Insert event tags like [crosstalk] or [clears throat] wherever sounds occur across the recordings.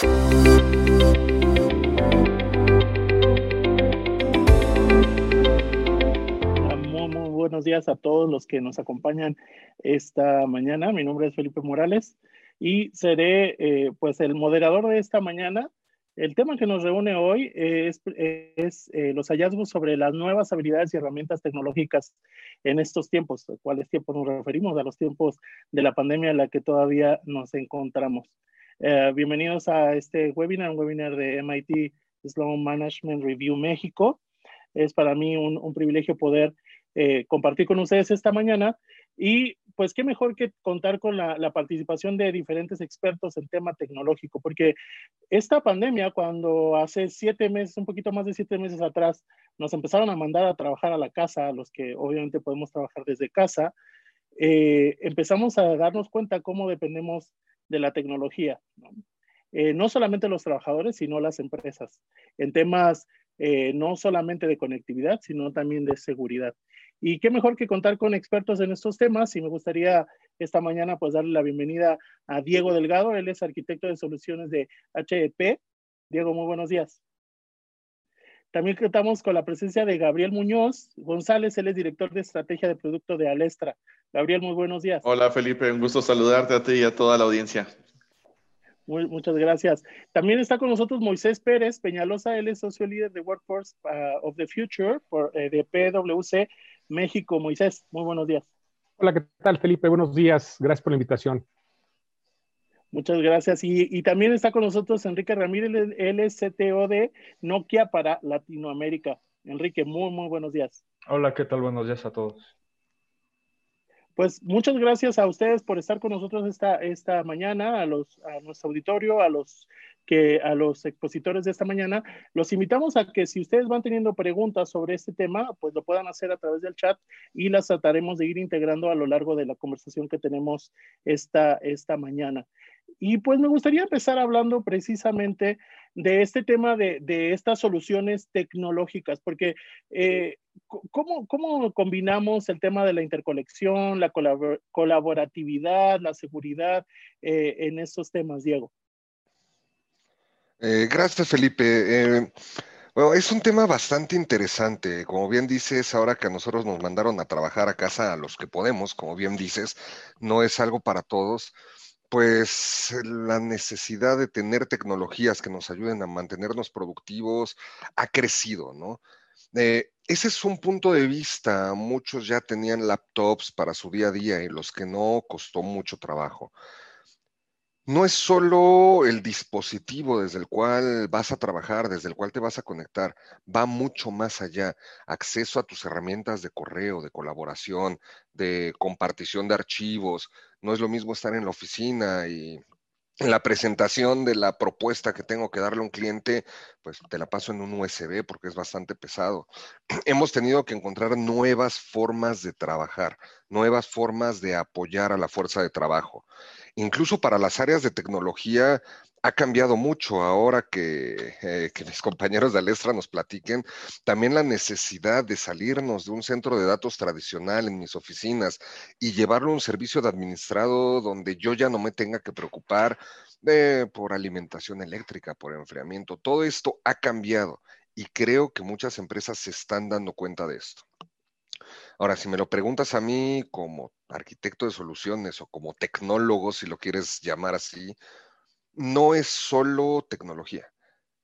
Muy, buenos días a todos los que nos acompañan esta mañana. Mi nombre es Felipe Morales y seré eh, pues el moderador de esta mañana. El tema que nos reúne hoy es, eh, los hallazgos sobre las nuevas habilidades y herramientas tecnológicas en estos tiempos. ¿Cuáles tiempos nos referimos? A los tiempos de la pandemia en la que todavía nos encontramos. Eh, bienvenidos a este webinar, un webinar de MIT Sloan Management Review México. Es para mí un, un privilegio poder eh, compartir con ustedes esta mañana y pues qué mejor que contar con la, la, participación de diferentes expertos en tema tecnológico, porque esta pandemia, cuando hace siete meses, un poquito más de siete meses atrás, nos empezaron a mandar a trabajar a la casa, los que obviamente podemos trabajar desde casa, eh, empezamos a darnos cuenta cómo dependemos de la tecnología. ¿no? Eh, no solamente los trabajadores, sino las empresas, en temas eh, no solamente de conectividad, sino también de seguridad. Y qué mejor que contar con expertos en estos temas. Y me gustaría esta mañana pues darle la bienvenida a Diego Delgado. Él es arquitecto de soluciones de HEP. Diego, muy buenos días. También contamos con la presencia de Gabriel Muñoz González. Él es director de estrategia de producto de Alestra. Gabriel, muy buenos días. Hola Felipe, un gusto saludarte a ti y a toda la audiencia. Muy, muchas gracias. También está con nosotros Moisés Pérez Peñalosa, él es socio líder de Workforce uh, of the Future por, eh, de PwC México. Moisés, muy buenos días. Hola, ¿qué tal Felipe? Buenos días, gracias por la invitación. Muchas gracias. Y, y también está con nosotros Enrique Ramírez, él es CTO de Nokia para Latinoamérica. Enrique, muy, muy buenos días. Hola, ¿qué tal? Buenos días a todos. Pues muchas gracias a ustedes por estar con nosotros esta, esta mañana, a, los, a nuestro auditorio, a los, que, a los expositores de esta mañana. Los invitamos a que si ustedes van teniendo preguntas sobre este tema, pues lo puedan hacer a través del chat y las trataremos de ir integrando a lo largo de la conversación que tenemos esta, esta mañana. Y pues me gustaría empezar hablando precisamente de este tema de, de estas soluciones tecnológicas, porque eh, ¿cómo, ¿cómo, combinamos el tema de la interconexión, la colabor colaboratividad, la seguridad eh, en estos temas, Diego? Eh, gracias, Felipe. Eh, bueno, es un tema bastante interesante. Como bien dices, ahora que a nosotros nos mandaron a trabajar a casa a los que podemos, como bien dices, no es algo para todos pues la necesidad de tener tecnologías que nos ayuden a mantenernos productivos ha crecido, ¿no? Eh, ese es un punto de vista. Muchos ya tenían laptops para su día a día y los que no costó mucho trabajo. No es solo el dispositivo desde el cual vas a trabajar, desde el cual te vas a conectar, va mucho más allá. Acceso a tus herramientas de correo, de colaboración, de compartición de archivos. No es lo mismo estar en la oficina y la presentación de la propuesta que tengo que darle a un cliente, pues te la paso en un USB porque es bastante pesado. [clears throat] Hemos tenido que encontrar nuevas formas de trabajar, nuevas formas de apoyar a la fuerza de trabajo. Incluso para las áreas de tecnología ha cambiado mucho ahora que, eh, que, mis compañeros de Alestra nos platiquen. También la necesidad de salirnos de un centro de datos tradicional en mis oficinas y llevarlo a un servicio de administrado donde yo ya no me tenga que preocupar de, por alimentación eléctrica, por enfriamiento. Todo esto ha cambiado y creo que muchas empresas se están dando cuenta de esto. Ahora, si me lo preguntas a mí como arquitecto de soluciones o como tecnólogo, si lo quieres llamar así, no es solo tecnología,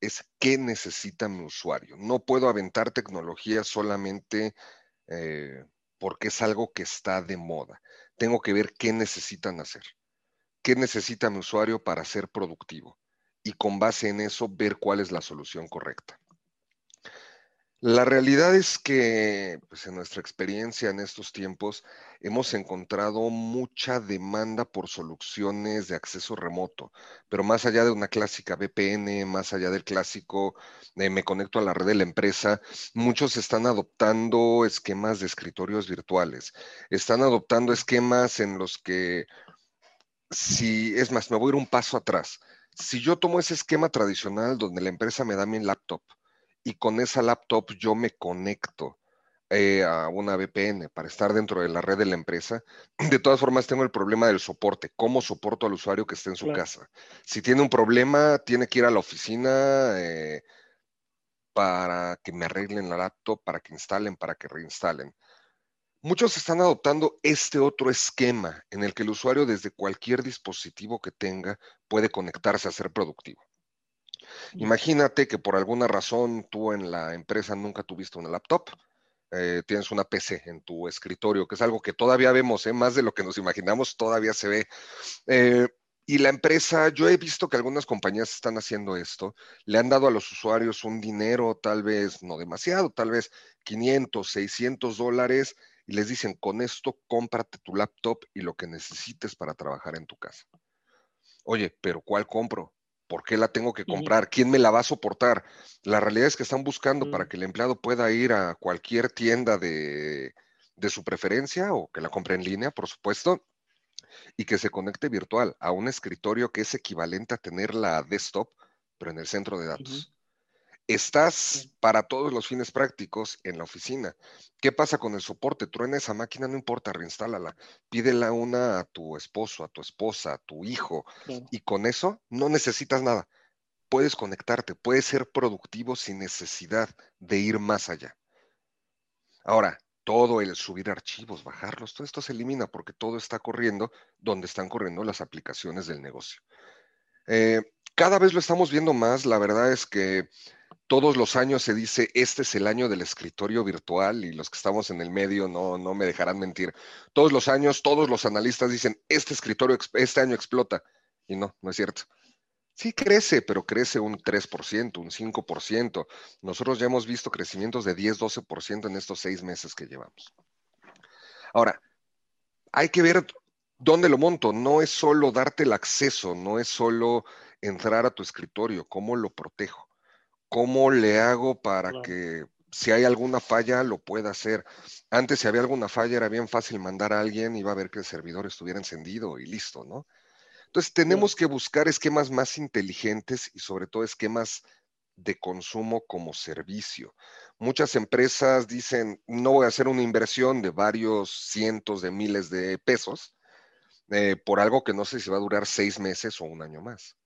es qué necesita mi usuario. No puedo aventar tecnología solamente eh, porque es algo que está de moda. Tengo que ver qué necesitan hacer, qué necesita mi usuario para ser productivo y con base en eso ver cuál es la solución correcta. La realidad es que, pues en nuestra experiencia en estos tiempos, hemos encontrado mucha demanda por soluciones de acceso remoto, pero más allá de una clásica VPN, más allá del clásico de me conecto a la red de la empresa, muchos están adoptando esquemas de escritorios virtuales, están adoptando esquemas en los que, si, es más, me voy a ir un paso atrás. Si yo tomo ese esquema tradicional donde la empresa me da mi laptop, y con esa laptop yo me conecto eh, a una VPN para estar dentro de la red de la empresa. [clears throat] De todas formas, tengo el problema del soporte. ¿Cómo soporto al usuario que esté en su casa? Si tiene un problema, tiene que ir a la oficina eh, para que me arreglen la laptop, para que instalen, para que reinstalen. Muchos están adoptando este otro esquema en el que el usuario desde cualquier dispositivo que tenga puede conectarse a ser productivo. Imagínate que por alguna razón tú en la empresa nunca tuviste una laptop, eh, tienes una PC en tu escritorio, que es algo que todavía vemos, ¿eh? más de lo que nos imaginamos, todavía se ve. Eh, y la empresa, yo he visto que algunas compañías están haciendo esto, le han dado a los usuarios un dinero, tal vez no demasiado, tal vez 500, 600 dólares y les dicen, con esto cómprate tu laptop y lo que necesites para trabajar en tu casa. Oye, pero ¿cuál compro? ¿Por qué la tengo que comprar? ¿Quién me la va a soportar? La realidad es que están buscando para que el empleado pueda ir a cualquier tienda de, de su preferencia o que la compre en línea, por supuesto, y que se conecte virtual a un escritorio que es equivalente a tener la desktop, pero en el centro de datos. Estás para todos los fines prácticos en la oficina. ¿Qué pasa con el soporte? Truena esa máquina, no importa, reinstálala. Pídela una a tu esposo, a tu esposa, a tu hijo. Y con eso no necesitas nada. Puedes conectarte, puedes ser productivo sin necesidad de ir más allá. Ahora, todo el subir archivos, bajarlos, todo esto se elimina porque todo está corriendo donde están corriendo las aplicaciones del negocio. Eh, cada vez lo estamos viendo más, la verdad es que todos los años se dice, este es el año del escritorio virtual y los que estamos en el medio no, no me dejarán mentir. Todos los años, todos los analistas dicen, este escritorio este año explota. Y no, no es cierto. Sí crece, pero crece un 3%, un 5%. Nosotros ya hemos visto crecimientos de 10, 12% en estos seis meses que llevamos. Ahora, hay que ver dónde lo monto. No es solo darte el acceso, no es solo entrar a tu escritorio, cómo lo protejo. ¿Cómo le hago para que si hay alguna falla lo pueda hacer? Antes si había alguna falla era bien fácil mandar a alguien, iba a ver que el servidor estuviera encendido y listo, ¿no? Entonces tenemos que buscar esquemas más inteligentes y sobre todo esquemas de consumo como servicio. Muchas empresas dicen, no voy a hacer una inversión de varios cientos de miles de pesos eh, por algo que no sé si va a durar seis meses o un año más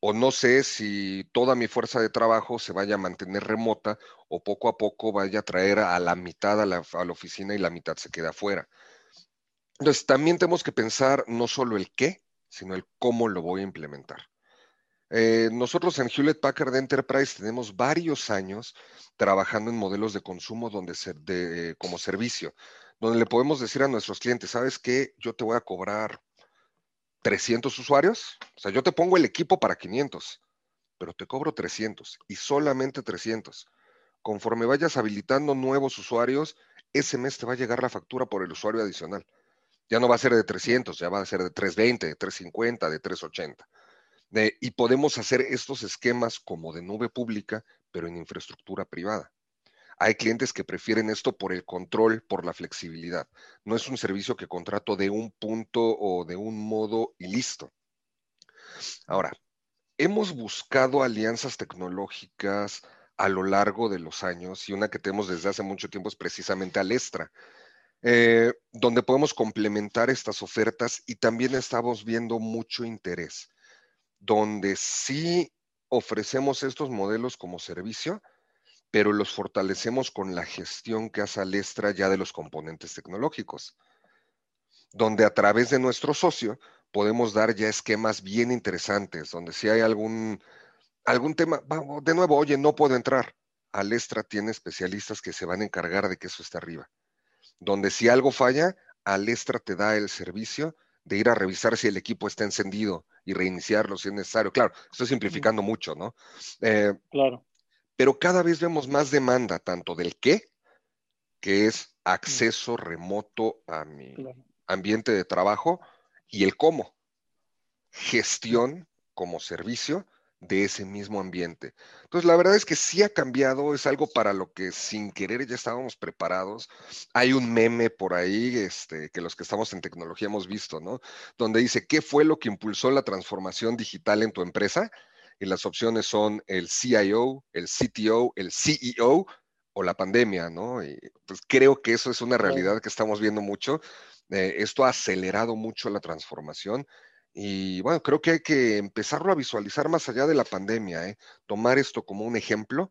o no sé si toda mi fuerza de trabajo se vaya a mantener remota o poco a poco vaya a traer a la mitad a la, oficina y la mitad se queda afuera. Entonces, también tenemos que pensar no solo el qué, sino el cómo lo voy a implementar. Eh, nosotros en Hewlett Packard Enterprise tenemos varios años trabajando en modelos de consumo donde de, como servicio, donde le podemos decir a nuestros clientes, ¿sabes qué? Yo te voy a cobrar 300 usuarios, o sea, yo te pongo el equipo para 500, pero te cobro 300 y solamente 300. Conforme vayas habilitando nuevos usuarios, ese mes te va a llegar la factura por el usuario adicional. Ya no va a ser de 300, ya va a ser de 320, de 350, de 380. y podemos hacer estos esquemas como de nube pública, pero en infraestructura privada. Hay clientes que prefieren esto por el control, por la flexibilidad. No es un servicio que contrato de un punto o de un modo y listo. Ahora, hemos buscado alianzas tecnológicas a lo largo de los años y una que tenemos desde hace mucho tiempo es precisamente Alestra, eh, donde podemos complementar estas ofertas y también estamos viendo mucho interés, donde sí ofrecemos estos modelos como servicio, pero los fortalecemos con la gestión que hace Alestra ya de los componentes tecnológicos, donde a través de nuestro socio podemos dar ya esquemas bien interesantes, donde si hay algún, algún tema, vamos, de nuevo, oye, no puedo entrar. Alestra tiene especialistas que se van a encargar de que eso esté arriba. Donde si algo falla, Alestra te da el servicio de ir a revisar si el equipo está encendido y reiniciarlo si es necesario. Claro, estoy simplificando mucho, ¿no? Eh, claro pero cada vez vemos más demanda, tanto del qué, que es acceso remoto a mi ambiente de trabajo, y el cómo, gestión como servicio de ese mismo ambiente. Entonces, la verdad es que sí ha cambiado, es algo para lo que sin querer ya estábamos preparados. Hay un meme por ahí, este, que los que estamos en tecnología hemos visto, ¿no? Donde dice, ¿qué fue lo que impulsó la transformación digital en tu empresa? Y las opciones son el CIO, el CTO, el CEO o la pandemia, ¿no? Y pues creo que eso es una realidad que estamos viendo mucho. Eh, esto ha acelerado mucho la transformación y bueno, creo que hay que empezarlo a visualizar más allá de la pandemia, ¿eh? tomar esto como un ejemplo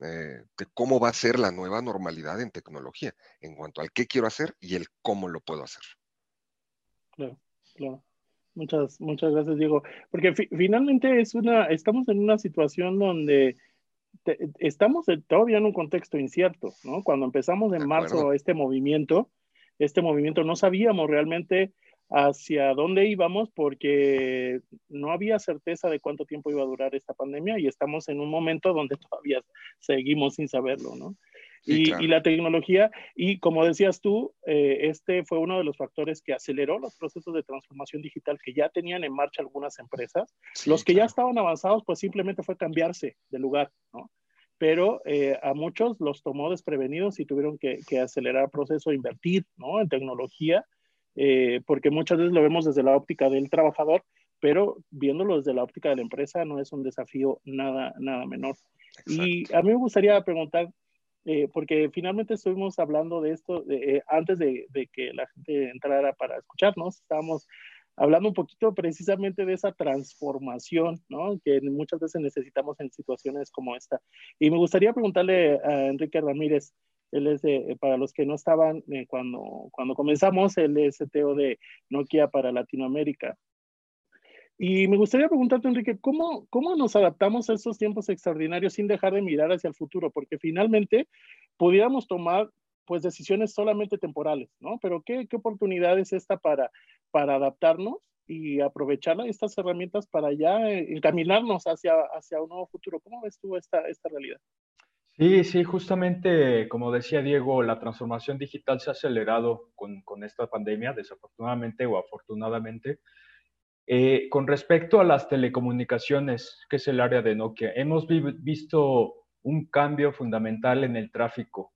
eh, de cómo va a ser la nueva normalidad en tecnología, en cuanto al qué quiero hacer y el cómo lo puedo hacer. Claro, claro. Muchas, muchas gracias, Diego. Porque finalmente es una, estamos en una situación donde estamos todavía en un contexto incierto, ¿no? Cuando empezamos en marzo este movimiento, este movimiento no sabíamos realmente hacia dónde íbamos porque no había certeza de cuánto tiempo iba a durar esta pandemia y estamos en un momento donde todavía seguimos sin saberlo, ¿no? Y, la tecnología, y como decías tú, eh, este fue uno de los factores que aceleró los procesos de transformación digital que ya tenían en marcha algunas empresas. los que ya estaban avanzados, pues simplemente fue cambiarse de lugar, ¿no? Pero eh, a muchos los tomó desprevenidos y tuvieron que, que acelerar el proceso, invertir, ¿no? En tecnología eh, porque muchas veces lo vemos desde la óptica del trabajador, pero viéndolo desde la óptica de la empresa no es un desafío nada, nada menor. Y a mí me gustaría preguntar, eh, porque finalmente estuvimos hablando de esto eh, antes de, de, que la gente entrara para escucharnos, estábamos hablando un poquito precisamente de esa transformación, ¿no? Que muchas veces necesitamos en situaciones como esta. Y me gustaría preguntarle a Enrique Ramírez, él es, eh, para los que no estaban eh, cuando, cuando comenzamos, él es CTO de Nokia para Latinoamérica. Y me gustaría preguntarte, Enrique, ¿cómo, ¿cómo nos adaptamos a estos tiempos extraordinarios sin dejar de mirar hacia el futuro? Porque finalmente pudiéramos tomar pues decisiones solamente temporales, ¿no? Pero ¿qué, qué oportunidad es esta para, para adaptarnos y aprovechar estas herramientas para ya eh, encaminarnos hacia, hacia un nuevo futuro? ¿Cómo ves tú esta, esta realidad? Sí, sí, justamente como decía Diego, la transformación digital se ha acelerado con, con esta pandemia, desafortunadamente o afortunadamente. Eh, con respecto a las telecomunicaciones, que es el área de Nokia, hemos visto un cambio fundamental en el tráfico.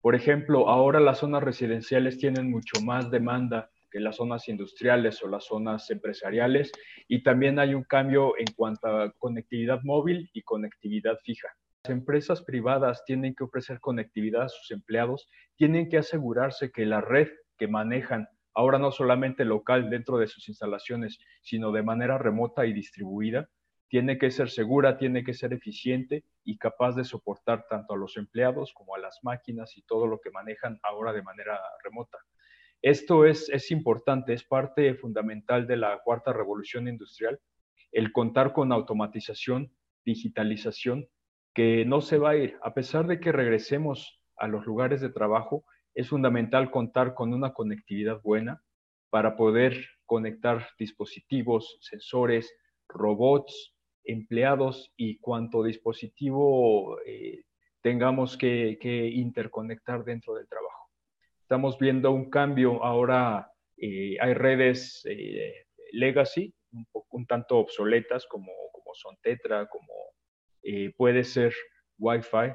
Por ejemplo, ahora las zonas residenciales tienen mucho más demanda que las zonas industriales o las zonas empresariales y también hay un cambio en cuanto a conectividad móvil y conectividad fija. Las empresas privadas tienen que ofrecer conectividad a sus empleados, tienen que asegurarse que la red que manejan, ahora no solamente local dentro de sus instalaciones, sino de manera remota y distribuida, tiene que ser segura, tiene que ser eficiente y capaz de soportar tanto a los empleados como a las máquinas y todo lo que manejan ahora de manera remota. Esto es, es importante, es parte fundamental de la cuarta revolución industrial, el contar con automatización, digitalización que no se va a ir. A pesar de que regresemos a los lugares de trabajo, es fundamental contar con una conectividad buena para poder conectar dispositivos, sensores, robots, empleados y cuanto dispositivo eh, tengamos que, interconectar dentro del trabajo. Estamos viendo un cambio ahora, eh, hay redes eh, legacy, un, tanto obsoletas como, como son Tetra, como puede ser Wi-Fi,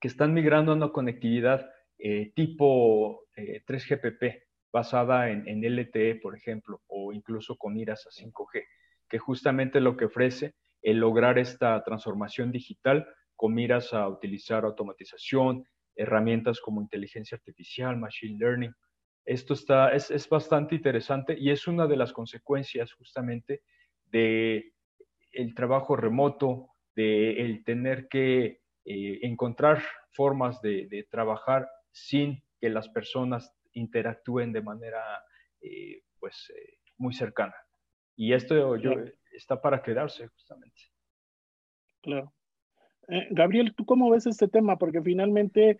que están migrando a una conectividad eh, tipo 3GPP, eh, basada en, en, LTE, por ejemplo, o incluso con miras a 5G, que justamente lo que ofrece el lograr esta transformación digital con miras a utilizar automatización, herramientas como inteligencia artificial, machine learning. Esto está, es, es bastante interesante y es una de las consecuencias justamente de el trabajo remoto, de el tener que eh, encontrar formas de, trabajar sin que las personas interactúen de manera eh, pues eh, muy cercana. Y esto yo, está para quedarse justamente. Claro. Gabriel, ¿tú cómo ves este tema? Porque finalmente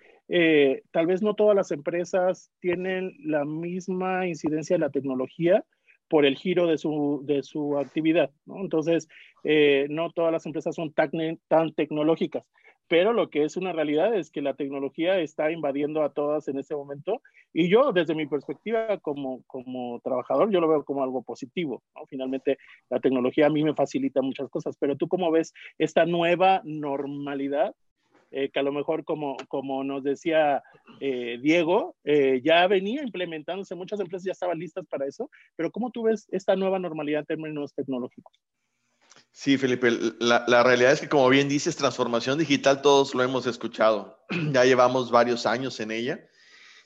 tal vez no todas las empresas tienen la misma incidencia en la tecnología por el giro de su, de su actividad. ¿no? Entonces, eh, no todas las empresas son tan, tan tecnológicas, pero lo que es una realidad es que la tecnología está invadiendo a todas en este momento y yo desde mi perspectiva como, como trabajador yo lo veo como algo positivo. Finalmente la tecnología a mí me facilita muchas cosas, pero tú cómo ves esta nueva normalidad eh, que a lo mejor como, como nos decía eh, Diego, eh, ya venía implementándose, muchas empresas ya estaban listas para eso, pero ¿cómo tú ves esta nueva normalidad en términos tecnológicos? Sí, Felipe, la, la, realidad es que como bien dices, transformación digital todos lo hemos escuchado, [clears throat] ya llevamos varios años en ella.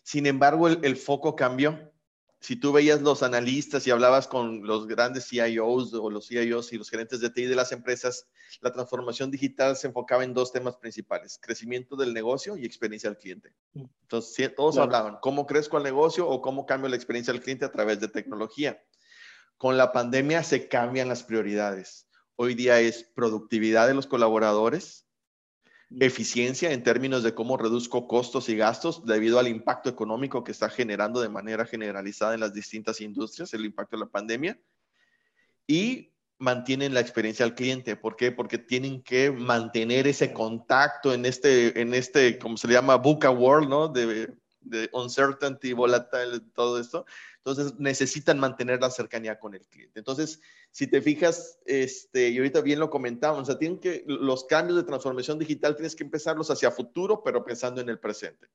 Sin embargo, el, el foco cambió si tú veías los analistas y hablabas con los grandes CIOs o los CIOs y los gerentes de TI de las empresas, la transformación digital se enfocaba en dos temas principales, crecimiento del negocio y experiencia al cliente. Mm. Entonces, todos hablaban, ¿cómo crezco el negocio o cómo cambio la experiencia al cliente a través de tecnología? Con la pandemia se cambian las prioridades. Hoy día es productividad de los colaboradores, eficiencia en términos de cómo reduzco costos y gastos debido al impacto económico que está generando de manera generalizada en las distintas industrias, el impacto de la pandemia, y mantienen la experiencia al cliente. ¿Por qué? Porque tienen que mantener ese contacto en este, en este, como se le llama, VUCA world, ¿no? De, de uncertainty, volatile, todo esto. Entonces necesitan mantener la cercanía con el cliente. Entonces, si te fijas, este, y ahorita bien lo comentábamos, o sea, tienen que, los cambios de transformación digital tienes que empezarlos hacia futuro, pero pensando en el presente.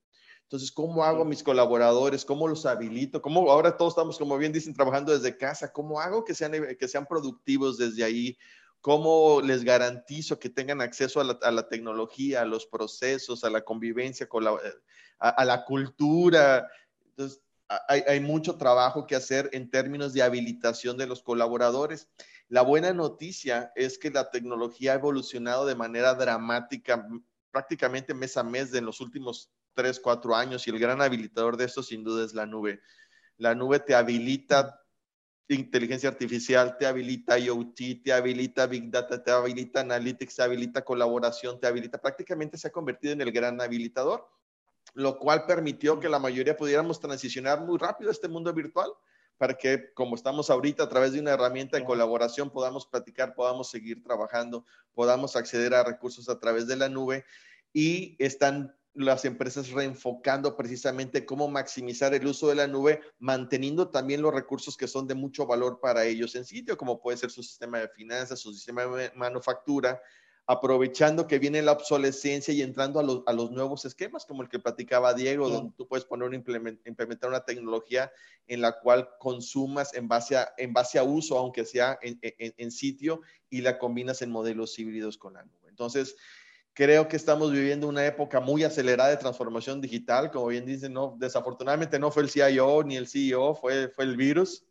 Entonces, ¿cómo hago mis colaboradores? ¿Cómo los habilito? ¿Cómo ahora todos estamos, como bien dicen, trabajando desde casa? ¿Cómo hago que sean, que sean productivos desde ahí? ¿Cómo les garantizo que tengan acceso a la, a la tecnología, a los procesos, a la convivencia, con la, a, a la cultura? Entonces, hay, mucho trabajo que hacer en términos de habilitación de los colaboradores. La buena noticia es que la tecnología ha evolucionado de manera dramática prácticamente mes a mes en los últimos tres, cuatro años y el gran habilitador de esto sin duda es la nube. La nube te habilita inteligencia artificial, te habilita IoT, te habilita Big Data, te habilita Analytics, te habilita colaboración, te habilita, prácticamente se ha convertido en el gran habilitador lo cual permitió que la mayoría pudiéramos transicionar muy rápido a este mundo virtual para que, como estamos ahorita, a través de una herramienta de colaboración, podamos platicar, podamos seguir trabajando, podamos acceder a recursos a través de la nube y están las empresas reenfocando precisamente cómo maximizar el uso de la nube, manteniendo también los recursos que son de mucho valor para ellos en sitio, como puede ser su sistema de finanzas, su sistema de manufactura, aprovechando que viene la obsolescencia y entrando a los, nuevos esquemas, como el que platicaba Diego, donde tú puedes poner implementar una tecnología en la cual consumas en base a, en base a uso, aunque sea en, sitio, y la combinas en modelos híbridos con la nube. Entonces, creo que estamos viviendo una época muy acelerada de transformación digital, como bien dicen, no, desafortunadamente no fue el CIO ni el CEO, fue, fue el virus,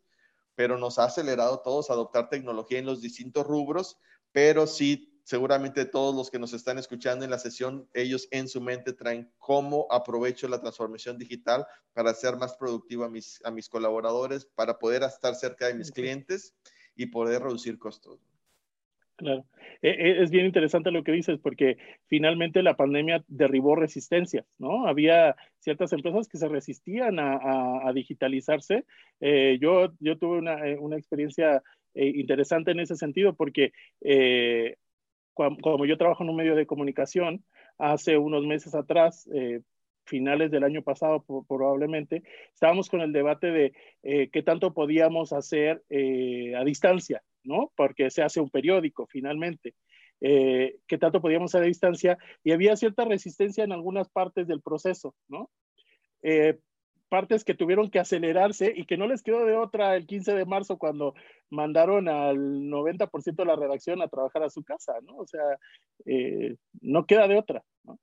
pero nos ha acelerado todos a adoptar tecnología en los distintos rubros, pero sí seguramente todos los que nos están escuchando en la sesión, ellos en su mente traen cómo aprovecho la transformación digital para hacer más productivo a mis, a mis colaboradores, para poder estar cerca de mis clientes y poder reducir costos. Claro, e, e, es bien interesante lo que dices porque finalmente la pandemia derribó resistencias, ¿no? Había ciertas empresas que se resistían a, digitalizarse. Eh, yo, yo tuve una, eh, una experiencia eh, interesante en ese sentido porque como yo trabajo en un medio de comunicación, hace unos meses atrás, eh, finales del año pasado probablemente, estábamos con el debate de eh, qué tanto podíamos hacer eh, a distancia, ¿no? Porque se hace un periódico finalmente. qué tanto podíamos hacer a distancia y había cierta resistencia en algunas partes del proceso, ¿no? Partes que tuvieron que acelerarse y que no les quedó de otra el 15 de marzo cuando mandaron al 90% de la redacción a trabajar a su casa, ¿no? O sea, eh, no queda de otra, ¿no?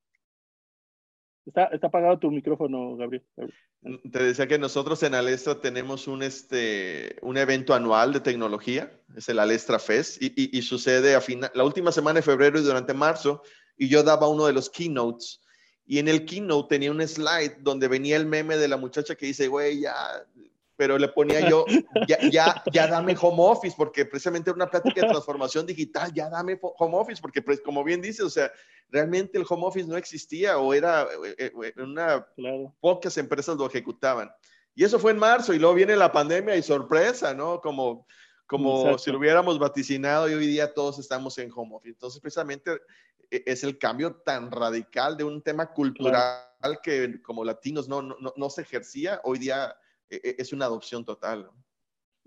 Está, está, apagado tu micrófono, Gabriel. Te decía que nosotros en Alestra tenemos un, este, un evento anual de tecnología, es el Alestra Fest, y, y, sucede a final, la última semana de febrero y durante marzo, y yo daba uno de los keynotes y en el keynote tenía un slide donde venía el meme de la muchacha que dice, güey, ya, pero le ponía yo, [laughs] ya, ya, ya dame home office, porque precisamente era una plática de transformación digital, ya dame home office, porque pues, como bien dice, o sea, realmente el home office no existía o era eh, eh, una, pocas empresas lo ejecutaban. Y eso fue en marzo y luego viene la pandemia y sorpresa, ¿no? Como, como si lo hubiéramos vaticinado y hoy día todos estamos en home office. Entonces, precisamente e, es el cambio tan radical de un tema cultural que como latinos no, no, no, se ejercía, hoy día e, e, es una adopción total.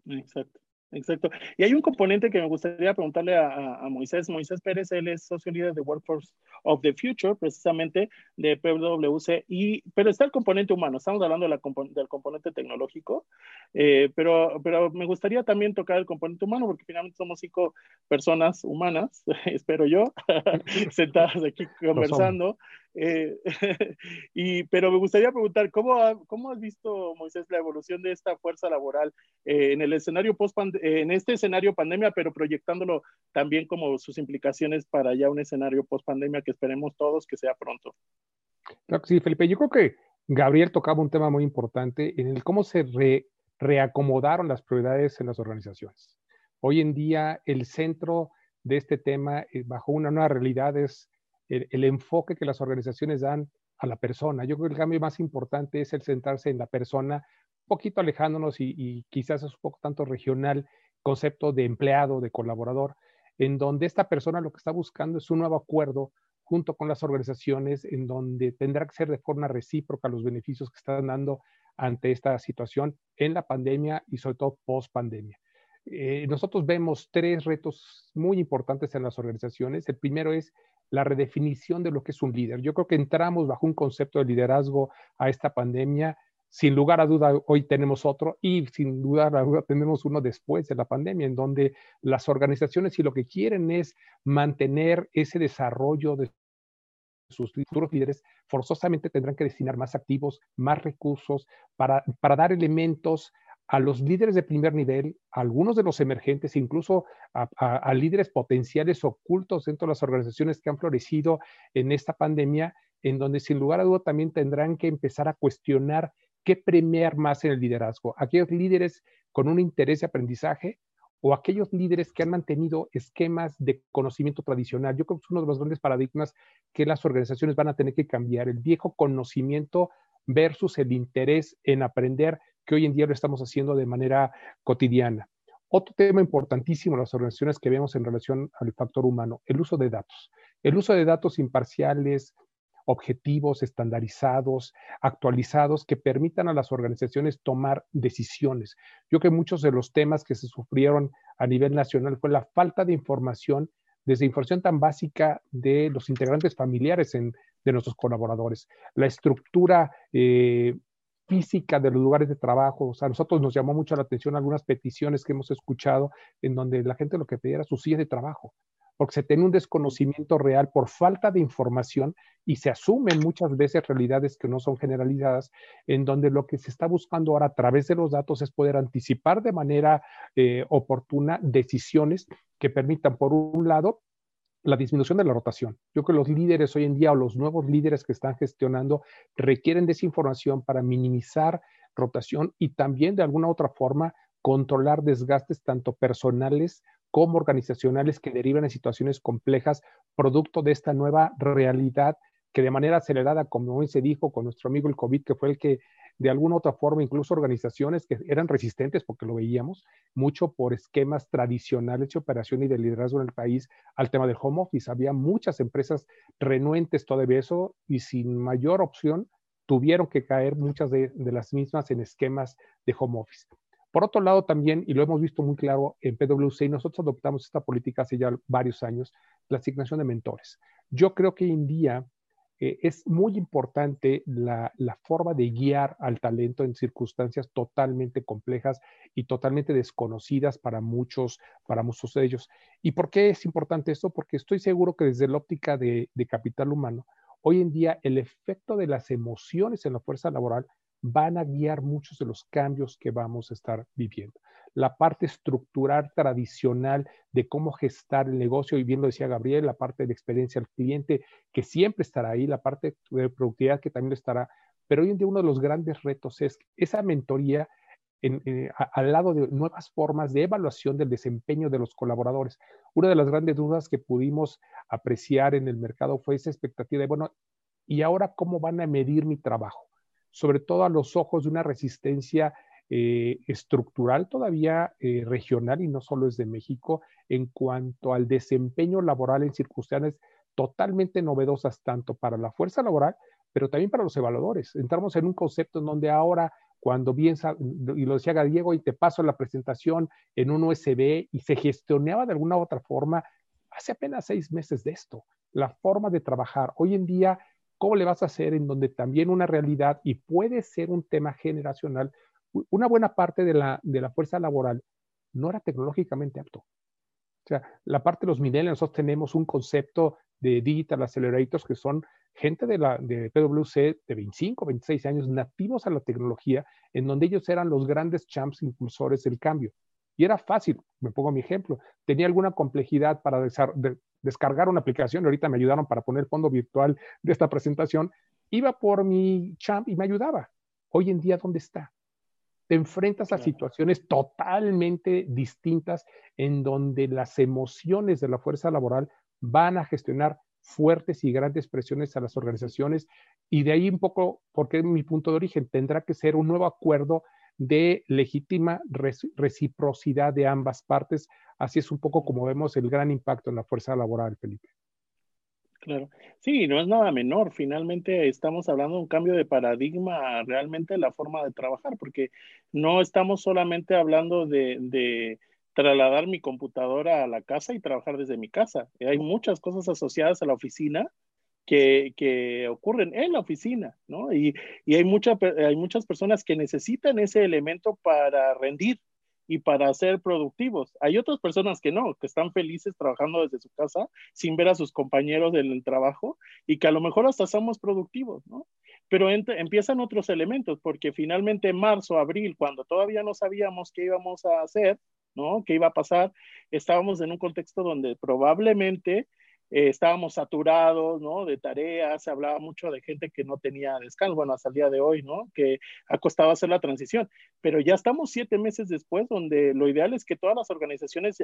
Exacto. Exacto. Y hay un componente que me gustaría preguntarle a, Moisés. Moisés Pérez, él es socio líder de Workforce of the Future, precisamente de PwC, y, pero está el componente humano. Estamos hablando del componente tecnológico, eh, pero, pero me gustaría también tocar el componente humano, porque finalmente somos cinco personas humanas, [laughs] espero yo, [laughs] sentadas aquí conversando. Eh, [laughs] y, pero me gustaría preguntar, ¿cómo, ¿cómo has visto, Moisés, la evolución de esta fuerza laboral eh, en el escenario post eh, en este escenario pandemia, pero proyectándolo también como sus implicaciones para ya un escenario post pandemia que esperemos todos que sea pronto? Sí, Felipe. Yo creo que Gabriel tocaba un tema muy importante en el cómo se reacomodaron las prioridades en las organizaciones. Hoy en día, el centro de este tema, bajo una nueva realidad, es el, enfoque que las organizaciones dan a la persona. Yo creo que el cambio más importante es el centrarse en la persona, un poquito alejándonos y, quizás es un poco tanto regional, concepto de empleado, de colaborador, en donde esta persona lo que está buscando es un nuevo acuerdo junto con las organizaciones, en donde tendrá que ser de forma recíproca los beneficios que están dando ante esta situación en la pandemia y sobre todo post pandemia. Eh, nosotros vemos tres retos muy importantes en las organizaciones. El primero es la redefinición de lo que es un líder. Yo creo que entramos bajo un concepto de liderazgo a esta pandemia. Sin lugar a duda, hoy tenemos otro y sin duda a duda tenemos uno después de la pandemia, en donde las organizaciones y lo que quieren es mantener ese desarrollo de sus futuros líderes, forzosamente tendrán que destinar más activos, más recursos para, para dar elementos a los líderes de primer nivel, a algunos de los emergentes, incluso a, líderes potenciales ocultos dentro de las organizaciones que han florecido en esta pandemia, en donde sin lugar a duda también tendrán que empezar a cuestionar qué premiar más en el liderazgo. Aquellos líderes con un interés de aprendizaje o aquellos líderes que han mantenido esquemas de conocimiento tradicional. Yo creo que es uno de los grandes paradigmas que las organizaciones van a tener que cambiar, el viejo conocimiento versus el interés en aprender que hoy en día lo estamos haciendo de manera cotidiana. Otro tema importantísimo en las organizaciones que vemos en relación al factor humano, el uso de datos. El uso de datos imparciales, objetivos, estandarizados, actualizados, que permitan a las organizaciones tomar decisiones. Yo creo que muchos de los temas que se sufrieron a nivel nacional fue la falta de información, desde información tan básica de los integrantes familiares de nuestros colaboradores, la estructura eh, física de los lugares de trabajo. O sea, a nosotros nos llamó mucho la atención algunas peticiones que hemos escuchado en donde la gente lo que pedía era su silla de trabajo, porque se tiene un desconocimiento real por falta de información y se asumen muchas veces realidades que no son generalizadas, en donde lo que se está buscando ahora a través de los datos es poder anticipar de manera eh, oportuna decisiones que permitan, por un lado, la disminución de la rotación. Yo creo que los líderes hoy en día o los nuevos líderes que están gestionando requieren de esa información para minimizar rotación y también de alguna otra forma controlar desgastes tanto personales como organizacionales que derivan en situaciones complejas producto de esta nueva realidad que de manera acelerada, como hoy se dijo con nuestro amigo el COVID, que fue el que de alguna otra forma, incluso organizaciones que eran resistentes, porque lo veíamos, mucho por esquemas tradicionales de operación y de liderazgo en el país al tema del home office. Había muchas empresas renuentes todavía eso y sin mayor opción tuvieron que caer muchas de, de las mismas en esquemas de home office. Por otro lado, también, y lo hemos visto muy claro en PwC, nosotros adoptamos esta política hace ya varios años, la asignación de mentores. Yo creo que hoy en día eh, es muy importante la, forma de guiar al talento en circunstancias totalmente complejas y totalmente desconocidas para muchos, para muchos de ellos. ¿Y por qué es importante esto? Porque estoy seguro que desde la óptica de capital humano, hoy en día el efecto de las emociones en la fuerza laboral van a guiar muchos de los cambios que vamos a estar viviendo la parte estructural tradicional de cómo gestar el negocio, y bien lo decía Gabriel, la parte de experiencia al cliente, que siempre estará ahí, la parte de productividad que también estará, pero hoy en día uno de los grandes retos es esa mentoría eh, al lado de nuevas formas de evaluación del desempeño de los colaboradores. Una de las grandes dudas que pudimos apreciar en el mercado fue esa expectativa de, bueno, ¿y ahora cómo van a medir mi trabajo? Sobre todo a los ojos de una resistencia eh, estructural todavía eh, regional y no solo es de México en cuanto al desempeño laboral en circunstancias totalmente novedosas tanto para la fuerza laboral, pero también para los evaluadores. Entramos en un concepto en donde ahora cuando bien, y lo decía Diego, y te paso la presentación en un USB y se gestionaba de alguna otra forma hace apenas seis meses de esto. La forma de trabajar. Hoy en día, ¿cómo le vas a hacer en donde también una realidad y puede ser un tema generacional? Una buena parte de la, de la fuerza laboral no era tecnológicamente apto. O sea, la parte de los millennials, nosotros tenemos un concepto de Digital Accelerators que son gente de, la, de PwC de 25, 26 años nativos a la tecnología, en donde ellos eran los grandes champs impulsores del cambio. Y era fácil, me pongo mi ejemplo, tenía alguna complejidad para descargar una aplicación, ahorita me ayudaron para poner el fondo virtual de esta presentación, iba por mi champ y me ayudaba. Hoy en día, ¿dónde está? Te enfrentas a situaciones totalmente distintas en donde las emociones de la fuerza laboral van a gestionar fuertes y grandes presiones a las organizaciones y de ahí un poco, porque es mi punto de origen, tendrá que ser un nuevo acuerdo de legítima reciprocidad de ambas partes. Así es un poco como vemos el gran impacto en la fuerza laboral, Felipe. Claro. Sí, no es nada menor. Finalmente estamos hablando de un cambio de paradigma realmente de la forma de trabajar, porque no estamos solamente hablando de, trasladar mi computadora a la casa y trabajar desde mi casa. Hay muchas cosas asociadas a la oficina que, que ocurren en la oficina, ¿no? Y, y hay, mucha, hay muchas personas que necesitan ese elemento para rendir y para ser productivos. Hay otras personas que no, que están felices trabajando desde su casa sin ver a sus compañeros en el trabajo y que a lo mejor hasta somos productivos, ¿no? Pero empiezan otros elementos, porque finalmente en marzo, abril, cuando todavía no sabíamos qué íbamos a hacer, ¿no? ¿Qué iba a pasar? Estábamos en un contexto donde probablemente eh, estábamos saturados, ¿no? De tareas, se hablaba mucho de gente que no tenía descanso, bueno, hasta el día de hoy, ¿no? Que ha costado hacer la transición, pero ya estamos siete meses después, donde lo ideal es que todas las organizaciones,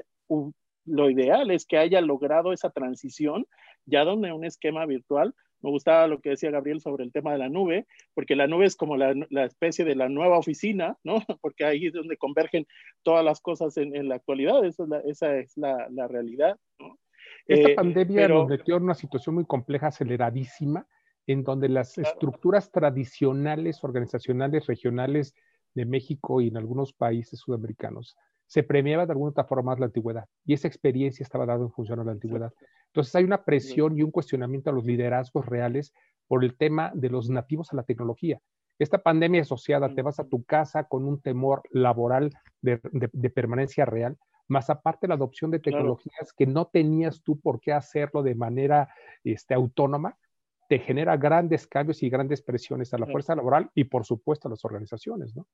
lo ideal es que haya logrado esa transición, ya donde un esquema virtual me gustaba lo que decía Gabriel sobre el tema de la nube, porque la nube es como la, especie de la nueva oficina, ¿no? [laughs] Porque ahí es donde convergen todas las cosas en, la actualidad, esa es la, esa es la, realidad, ¿no? Esta eh, pandemia nos metió en una situación muy compleja, aceleradísima, en donde las estructuras tradicionales, organizacionales, regionales de México y en algunos países sudamericanos se premiaba de alguna otra forma más la antigüedad y esa experiencia estaba dada en función a la antigüedad. Entonces hay una presión y un cuestionamiento a los liderazgos reales por el tema de los nativos a la tecnología. Esta pandemia asociada, te vas a tu casa con un temor laboral de, permanencia real, más aparte la adopción de tecnologías que no tenías tú por qué hacerlo de manera este, autónoma, te genera grandes cambios y grandes presiones a la fuerza laboral y por supuesto a las organizaciones, ¿no?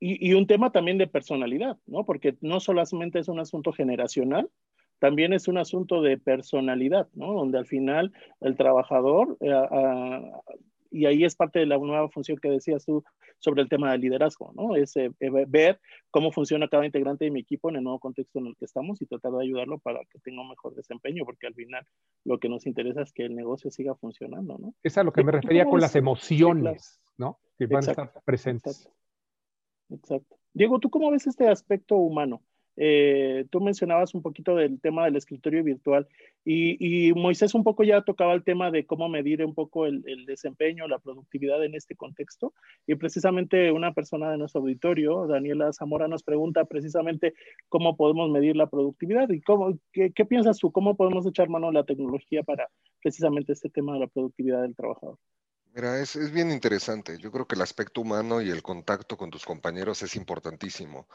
Y, y, un tema también de personalidad, ¿no? Porque no solamente es un asunto generacional, también es un asunto de personalidad, ¿no? Donde al final el trabajador, eh, y ahí es parte de la nueva función que decías tú sobre el tema del liderazgo, ¿no? Es eh, eh, ver cómo funciona cada integrante de mi equipo en el nuevo contexto en el que estamos y tratar de ayudarlo para que tenga un mejor desempeño, porque al final lo que nos interesa es que el negocio siga funcionando, ¿no? Es a lo que me refería con las emociones, ¿no? Que van a estar presentes. exacto. Diego, ¿tú cómo ves este aspecto humano? Eh, tú mencionabas un poquito del tema del escritorio virtual y, Moisés un poco ya tocaba el tema de cómo medir un poco el, desempeño, la productividad en este contexto. Y precisamente una persona de nuestro auditorio, Daniela Zamora, nos pregunta precisamente cómo podemos medir la productividad y cómo, qué, piensas tú, cómo podemos echar mano a la tecnología para precisamente este tema de la productividad del trabajador. Mira, es, es bien interesante. Yo creo que el aspecto humano y el contacto con tus compañeros es importantísimo.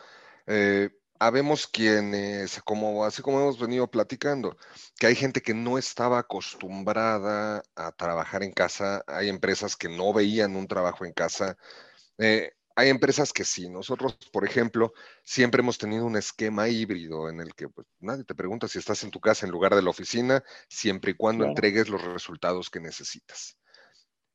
Eh, habemos quienes, como, así como hemos venido platicando, que hay gente que no estaba acostumbrada a trabajar en casa, hay empresas que no veían un trabajo en casa, eh, hay empresas que sí. Nosotros, por ejemplo, siempre hemos tenido un esquema híbrido en el que pues, nadie te pregunta si estás en tu casa en lugar de la oficina, siempre y cuando entregues los resultados que necesitas.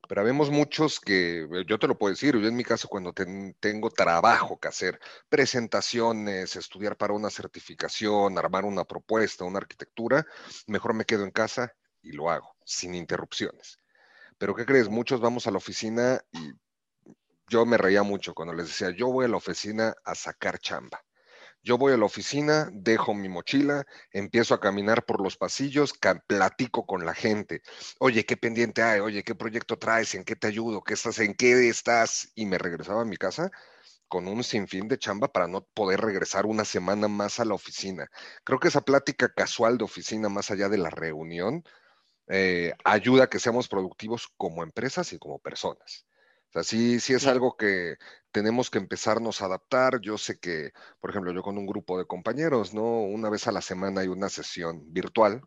Pero vemos muchos que, eh, yo te lo puedo decir, yo en mi caso cuando tengo trabajo que hacer, presentaciones, estudiar para una certificación, armar una propuesta, una arquitectura, mejor me quedo en casa y lo hago, sin interrupciones. Pero ¿qué crees? Muchos vamos a la oficina y yo me reía mucho cuando les decía, yo voy a la oficina a sacar chamba Yo voy a la oficina, dejo mi mochila, empiezo a caminar por los pasillos, platico con la gente. Oye, ¿qué pendiente hay? Oye, ¿qué proyecto traes? ¿En qué te ayudo? ¿Qué estás? ¿En qué estás? Y me regresaba a mi casa con un sinfín de chamba para no poder regresar una semana más a la oficina. Creo que esa plática casual de oficina, más allá de la reunión, eh, ayuda a que seamos productivos como empresas y como personas. Sea, sí, sí es algo que tenemos que empezarnos a adaptar. Yo sé que, por ejemplo, yo con un grupo de compañeros, ¿no? Una vez a la semana hay una sesión virtual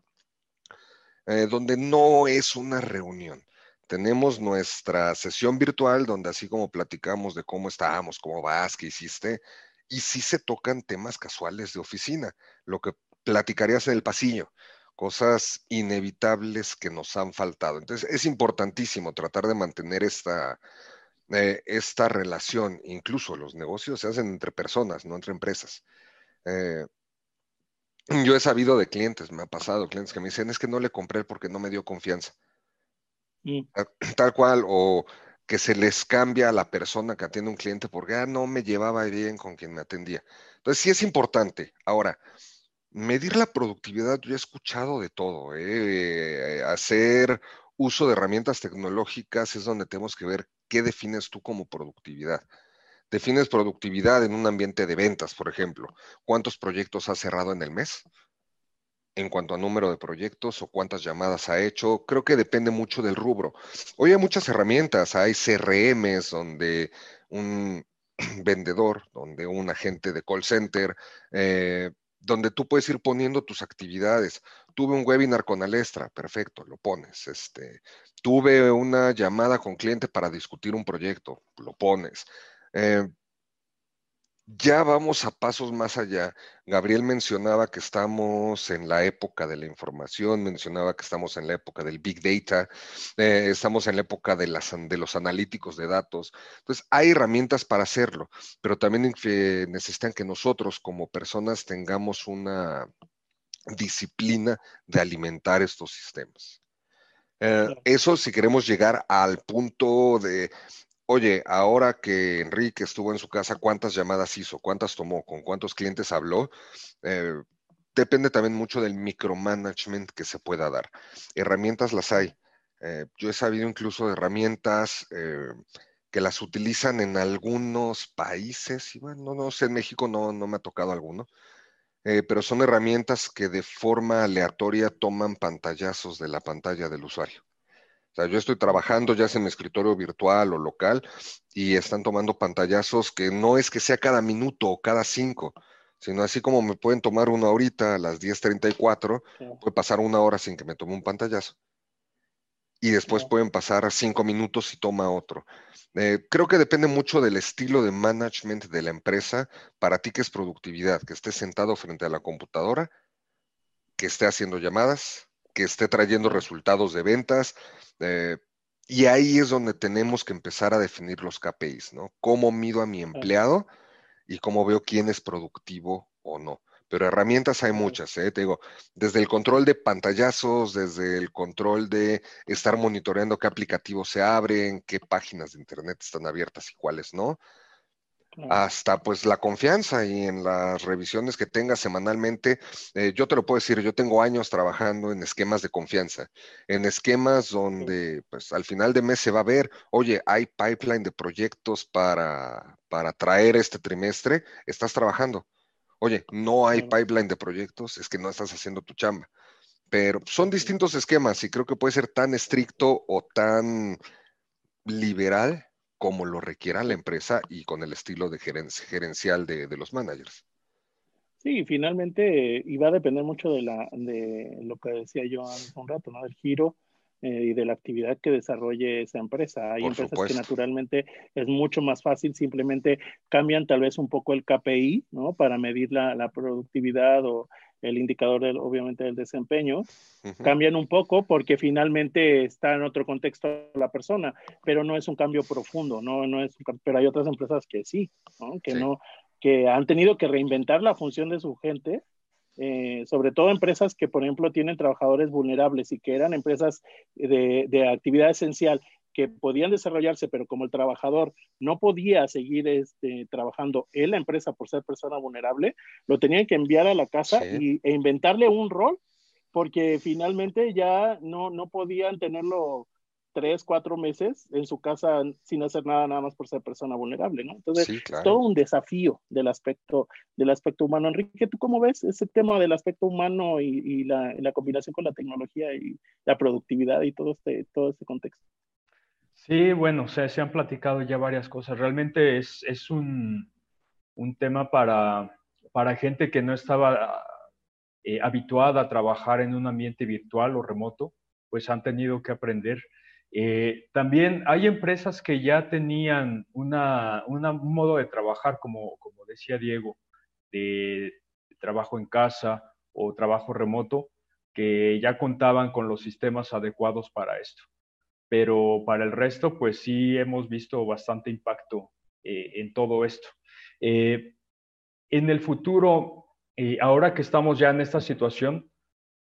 eh, donde no es una reunión. Tenemos nuestra sesión virtual donde así como platicamos de cómo estábamos, cómo vas, qué hiciste, y sí se tocan temas casuales de oficina, lo que platicarías en el pasillo cosas inevitables que nos han faltado. Entonces, es importantísimo tratar de mantener esta, eh, esta relación. Incluso los negocios se hacen entre personas, no entre empresas. Eh, yo he sabido de clientes, me ha pasado clientes que me dicen, es que no le compré porque no me dio confianza. Mm. Tal cual, o que se les cambia a la persona que atiende un cliente porque ah, no me llevaba bien con quien me atendía. Entonces, sí es importante. Ahora, Medir la productividad, yo he escuchado de todo. ¿eh? Hacer uso de herramientas tecnológicas es donde tenemos que ver qué defines tú como productividad. Defines productividad en un ambiente de ventas, por ejemplo. ¿Cuántos proyectos has cerrado en el mes? En cuanto a número de proyectos o cuántas llamadas ha hecho, creo que depende mucho del rubro. Hoy hay muchas herramientas, hay CRMs donde un [clears throat] vendedor, donde un agente de call center eh, donde tú puedes ir poniendo tus actividades. Tuve un webinar con Alestra, perfecto, lo pones. Este, tuve una llamada con cliente para discutir un proyecto, lo pones. Eh, ya vamos a pasos más allá. Gabriel mencionaba que estamos en la época de la información, mencionaba que estamos en la época del big data, eh, estamos en la época de, las, de los analíticos de datos. Entonces, hay herramientas para hacerlo, pero también necesitan que nosotros como personas tengamos una disciplina de alimentar estos sistemas. Eh, eso si queremos llegar al punto de oye, ahora que Enrique estuvo en su casa, ¿cuántas llamadas hizo? ¿Cuántas tomó? ¿Con cuántos clientes habló? Eh, depende también mucho del micromanagement que se pueda dar. Herramientas las hay. Eh, yo he sabido incluso de herramientas eh, que las utilizan en algunos países, y bueno, no, sé, en México no, no me ha tocado alguno, pero son herramientas que de forma aleatoria toman pantallazos de la pantalla del usuario. O sea, yo estoy trabajando ya sea en mi escritorio virtual o local y están tomando pantallazos que no es que sea cada minuto o cada cinco, sino así como me pueden tomar uno ahorita a las 10.34, puede pasar una hora sin que me tome un pantallazo. Y después pueden pasar cinco minutos y toma otro. Eh, creo que depende mucho del estilo de management de la empresa. Para ti, ¿qué es productividad? Que esté sentado frente a la computadora, que esté haciendo llamadas, que esté trayendo resultados de ventas, eh, y ahí es donde tenemos que empezar a definir los KPIs, ¿no? Cómo mido a mi empleado y cómo veo quién es productivo o no. Pero herramientas hay muchas, ¿eh? Te digo, desde el control de pantallazos, desde el control de estar monitoreando qué aplicativos se abren, qué páginas de internet están abiertas y cuáles no, hasta pues la confianza y en las revisiones que tengas semanalmente. Eh, yo te lo puedo decir, yo tengo años trabajando en esquemas de confianza, en esquemas donde pues al final de mes se va a ver, oye, hay pipeline de proyectos para, para traer este trimestre, estás trabajando. Oye, no hay pipeline de proyectos, es que no estás haciendo tu chamba. Pero son distintos esquemas y creo que puede ser tan estricto o tan liberal como lo requiera la empresa y con el estilo de gerencial de, los managers. Sí, finalmente, y va a depender mucho de, la, de lo que decía yo hace un rato, ¿no? Del giro eh, y de la actividad que desarrolle esa empresa. Hay empresas que naturalmente es mucho más fácil, simplemente cambian tal vez un poco el KPI, ¿no? Para medir la, la productividad o el indicador del, obviamente del desempeño, cambian un poco porque finalmente está en otro contexto la persona, pero no es un cambio profundo, no, no es, pero hay otras empresas que sí, que no, que han tenido que reinventar la función de su gente, eh, sobre todo empresas que, por ejemplo, tienen trabajadores vulnerables y que eran empresas de, de actividad esencial que podían desarrollarse, pero como el trabajador no podía seguir este, trabajando en la empresa por ser persona vulnerable, lo tenían que enviar a la casa y, e inventarle un rol, porque finalmente ya no, no podían tenerlo tres, cuatro meses en su casa sin hacer nada, nada más por ser persona vulnerable, ¿no? Entonces, todo un desafío del aspecto, del aspecto humano. Enrique, ¿tú cómo ves ese tema del aspecto humano y, la, la, combinación con la tecnología y la productividad y todo este, todo este contexto? Sí, bueno, se, se han platicado ya varias cosas. Realmente es, es un, un, tema para, para gente que no estaba eh, habituada a trabajar en un ambiente virtual o remoto, pues han tenido que aprender eh, también hay empresas que ya tenían una, un modo de trabajar, como, como decía Diego, de trabajo en casa o trabajo remoto, que ya contaban con los sistemas adecuados para esto. Pero para el resto, pues sí hemos visto bastante impacto eh, en todo esto. Eh, en el futuro, ahora que estamos ya en esta situación,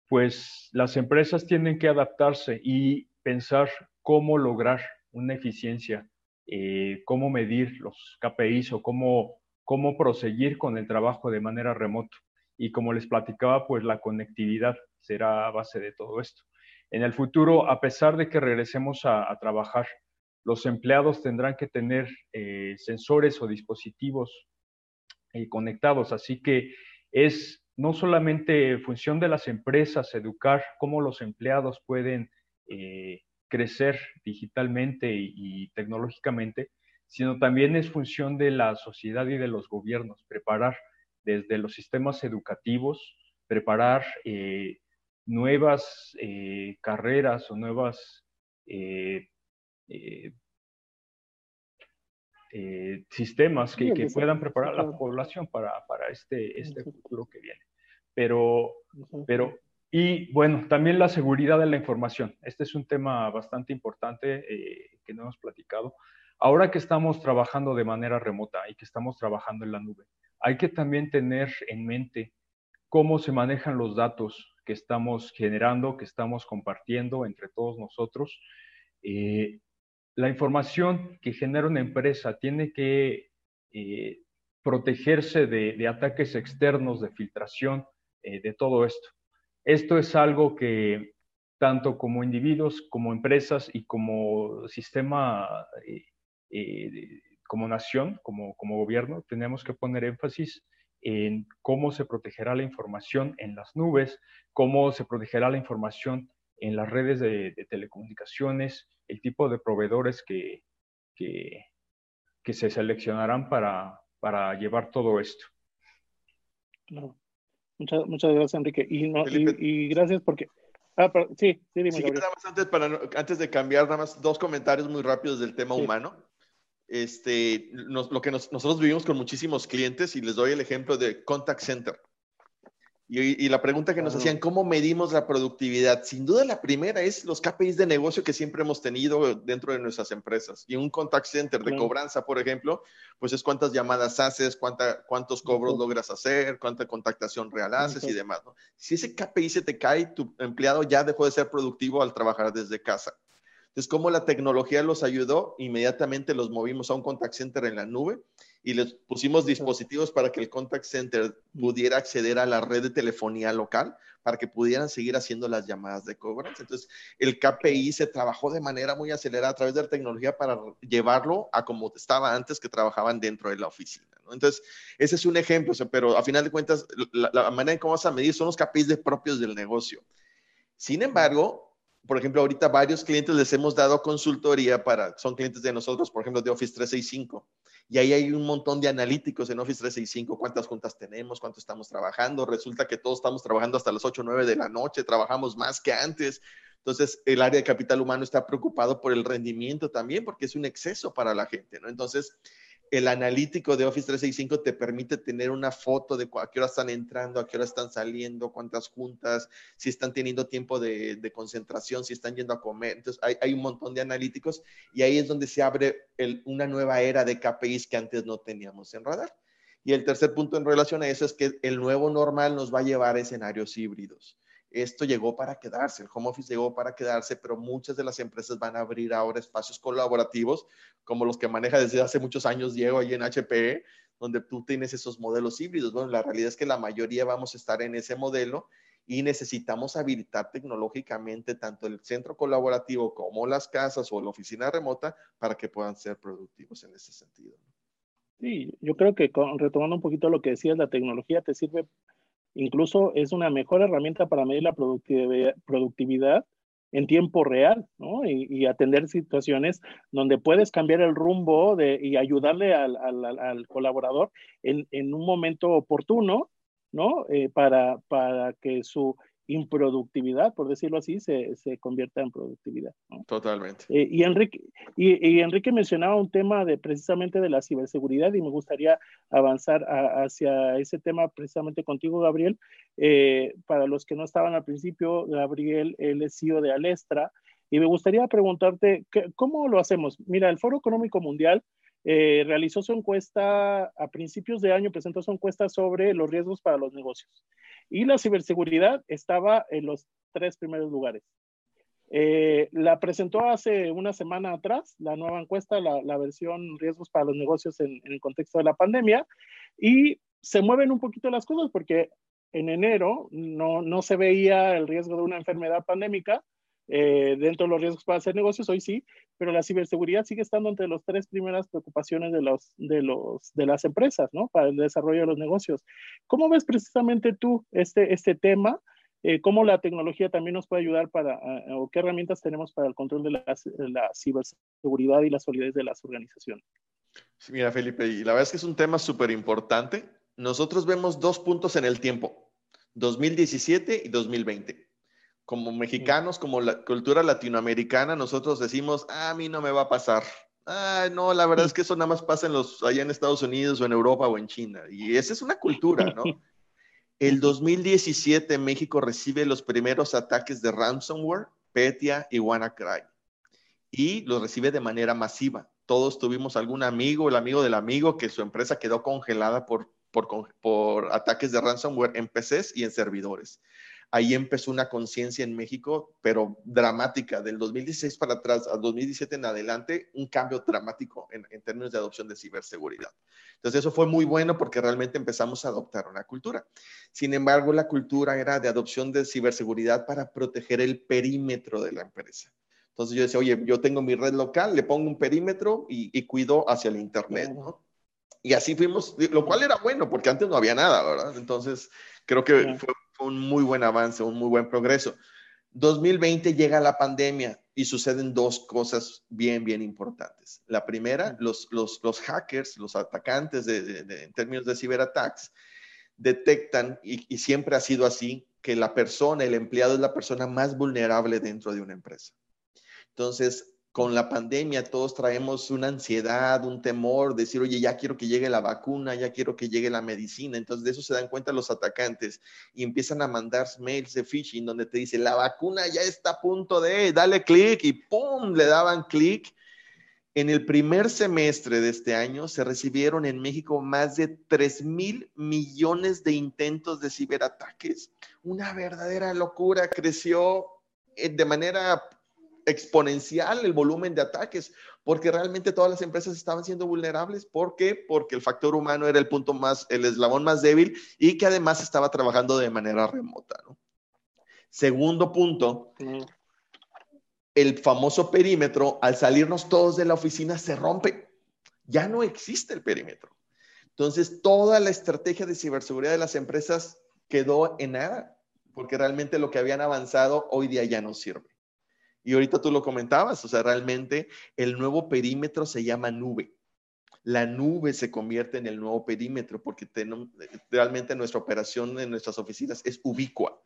pues las empresas tienen que adaptarse y pensar cómo lograr una eficiencia, eh, cómo medir los KPIs o cómo, cómo proseguir con el trabajo de manera remota. Y como les platicaba, pues la conectividad será base de todo esto. En el futuro, a pesar de que regresemos a, trabajar, los empleados tendrán que tener eh, sensores o dispositivos eh, conectados. Así que es no solamente función de las empresas educar cómo los empleados pueden crecer digitalmente y, tecnológicamente, sino también es función de la sociedad y de los gobiernos, preparar desde los sistemas educativos, preparar eh, nuevas eh, carreras o nuevas eh, sistemas que, puedan preparar a la población para, este, este futuro que viene. Pero, pero y bueno, también la seguridad de la información. Este es un tema bastante importante eh, que no hemos platicado. Ahora que estamos trabajando de manera remota y que estamos trabajando en la nube, hay que también tener en mente cómo se manejan los datos que estamos generando, que estamos compartiendo entre todos nosotros. Eh, la información que genera una empresa tiene que eh, protegerse de, ataques externos, de filtración, de todo esto. Esto es algo que tanto como individuos, como empresas y como sistema, eh, eh, como nación, como, gobierno, tenemos que poner énfasis en cómo se protegerá la información en las nubes, cómo se protegerá la información en las redes de, telecomunicaciones, el tipo de proveedores que se seleccionarán para, para llevar todo esto. Claro. Muchas, muchas gracias, Enrique. Y, y, gracias porque... Ah, sí, sí, dime. nada más antes, para, antes de cambiar, nada más dos comentarios muy rápidos del tema humano. Este, lo que nosotros vivimos con muchísimos clientes y les doy el ejemplo de Contact Center. Y, la pregunta que nos hacían, ¿cómo medimos la productividad? Sin duda la primera es los KPIs de negocio que siempre hemos tenido dentro de nuestras empresas. Y un contact center de cobranza, por ejemplo, pues es cuántas llamadas haces, cuánta, cuántos cobros logras hacer, cuánta contactación real haces y demás. Si ese KPI se te cae, tu empleado ya dejó de ser productivo al trabajar desde casa. Entonces, ¿cómo la tecnología los ayudó? Inmediatamente los movimos a un contact center en la nube y les pusimos dispositivos para que el contact center pudiera acceder a la red de telefonía local para que pudieran seguir haciendo las llamadas de cobranza. Entonces, el KPI se trabajó de manera muy acelerada a través de la tecnología para llevarlo a como estaba antes que trabajaban dentro de la oficina. Entonces, ese es un ejemplo, pero a final de cuentas, la, manera en cómo vas a medir son los KPIs de propios del negocio. Sin embargo, por ejemplo, ahorita varios clientes les hemos dado consultoría para, son clientes de nosotros, por ejemplo, de Office 365 y ahí hay un montón de analíticos en Office 365, cuántas juntas tenemos, cuánto estamos trabajando. Resulta que todos estamos trabajando hasta las 8 o 9 de la noche, trabajamos más que antes. Entonces, el área de capital humano está preocupado por el rendimiento también, porque es un exceso para la gente, ¿no? Entonces, el analítico de Office 365 te permite tener una foto de a qué hora están entrando, a qué hora están saliendo, cuántas juntas, si están teniendo tiempo de, concentración, si están yendo a comer. Entonces, hay, un montón de analíticos y ahí es donde se abre una nueva era de KPIs que antes no teníamos en radar. Y el tercer punto en relación a eso es que el nuevo normal nos va a llevar a escenarios híbridos. Esto llegó para quedarse, el home office llegó para quedarse, pero muchas de las empresas van a abrir ahora espacios colaborativos como los que maneja desde hace muchos años Diego ahí en HPE, donde tú tienes esos modelos híbridos. Bueno, la realidad es que la mayoría vamos a estar en ese modelo y necesitamos habilitar tecnológicamente tanto el centro colaborativo como las casas o la oficina remota para que puedan ser productivos en ese sentido. Sí, yo creo que retomando un poquito lo que decías, la tecnología te sirve Incluso es una mejor herramienta para medir la productividad, en tiempo real, ¿no? Y, atender situaciones donde puedes cambiar el rumbo y ayudarle al, colaborador en, en, un momento oportuno, ¿no? Eh, para, para que su improductividad, por decirlo así, se, se convierta en productividad. Totalmente. Eh, y, Enrique, y, Enrique mencionaba un tema de precisamente de la ciberseguridad y me gustaría avanzar hacia ese tema precisamente contigo, Gabriel. Eh, para los que no estaban al principio, Gabriel, él es CEO de Alestra y me gustaría preguntarte, ¿cómo lo hacemos? Mira, el Foro Económico Mundial eh, realizó su encuesta a principios de año, presentó su encuesta sobre los riesgos para los negocios. Y la ciberseguridad estaba en los tres primeros lugares. Eh, la presentó hace una semana atrás, la nueva encuesta, la, versión riesgos para los negocios en, en, el contexto de la pandemia, y se mueven un poquito las cosas porque en enero no, no se veía el riesgo de una enfermedad pandémica, eh, dentro de los riesgos para hacer negocios, hoy sí, pero la ciberseguridad sigue estando entre las tres primeras preocupaciones de, los, de, los, de las empresas, ¿no? Para el desarrollo de los negocios. ¿Cómo ves precisamente tú este, este tema? Eh, ¿Cómo la tecnología también nos puede ayudar para, eh, o qué herramientas tenemos para el control de la, la ciberseguridad y la solidez de las organizaciones? Sí, mira, Felipe, y la verdad es que es un tema súper importante. Nosotros vemos dos puntos en el tiempo, 2017 y 2020 como mexicanos, como la cultura latinoamericana, nosotros decimos, ah, a mí no me va a pasar. Ah, no, la verdad es que eso nada más pasa en los, allá en Estados Unidos o en Europa o en China. Y esa es una cultura, ¿no? [laughs] El 2017 México recibe los primeros ataques de ransomware, Petia y WannaCry. Y los recibe de manera masiva. Todos tuvimos algún amigo, el amigo del amigo, que su empresa quedó congelada por, por, por ataques de ransomware en PCs y en servidores ahí empezó una conciencia en México, pero dramática, del 2016 para atrás, al 2017 en adelante, un cambio dramático en, términos de adopción de ciberseguridad. Entonces eso fue muy bueno porque realmente empezamos a adoptar una cultura. Sin embargo, la cultura era de adopción de ciberseguridad para proteger el perímetro de la empresa. Entonces yo decía, oye, yo tengo mi red local, le pongo un perímetro y, cuido hacia el Internet, ¿no? Y así fuimos, lo cual era bueno porque antes no había nada, ¿verdad? Entonces creo que fue un muy buen avance, un muy buen progreso. 2020 llega la pandemia y suceden dos cosas bien, bien importantes. La primera, los, los, los hackers, los atacantes de, en términos de ciberataques, detectan, y, y siempre ha sido así, que la persona, el empleado es la persona más vulnerable dentro de una empresa. Entonces, con la pandemia todos traemos una ansiedad, un temor, decir, oye, ya quiero que llegue la vacuna, ya quiero que llegue la medicina. Entonces de eso se dan cuenta los atacantes y empiezan a mandar mails de phishing donde te dice, la vacuna ya está a punto de, dale clic y ¡pum! Le daban clic. En el primer semestre de este año se recibieron en México más de 3 mil millones de intentos de ciberataques. Una verdadera locura, creció eh, de manera exponencial el volumen de ataques, porque realmente todas las empresas estaban siendo vulnerables. ¿Por qué? Porque el factor humano era el punto más, el eslabón más débil y que además estaba trabajando de manera remota. Segundo punto, el famoso perímetro, al salirnos todos de la oficina, se rompe. Ya no existe el perímetro. Entonces, toda la estrategia de ciberseguridad de las empresas quedó en nada, porque realmente lo que habían avanzado hoy día ya no sirve. Y ahorita tú lo comentabas, o sea, realmente el nuevo perímetro se llama nube. La nube se convierte en el nuevo perímetro porque realmente nuestra operación en nuestras oficinas es ubicua.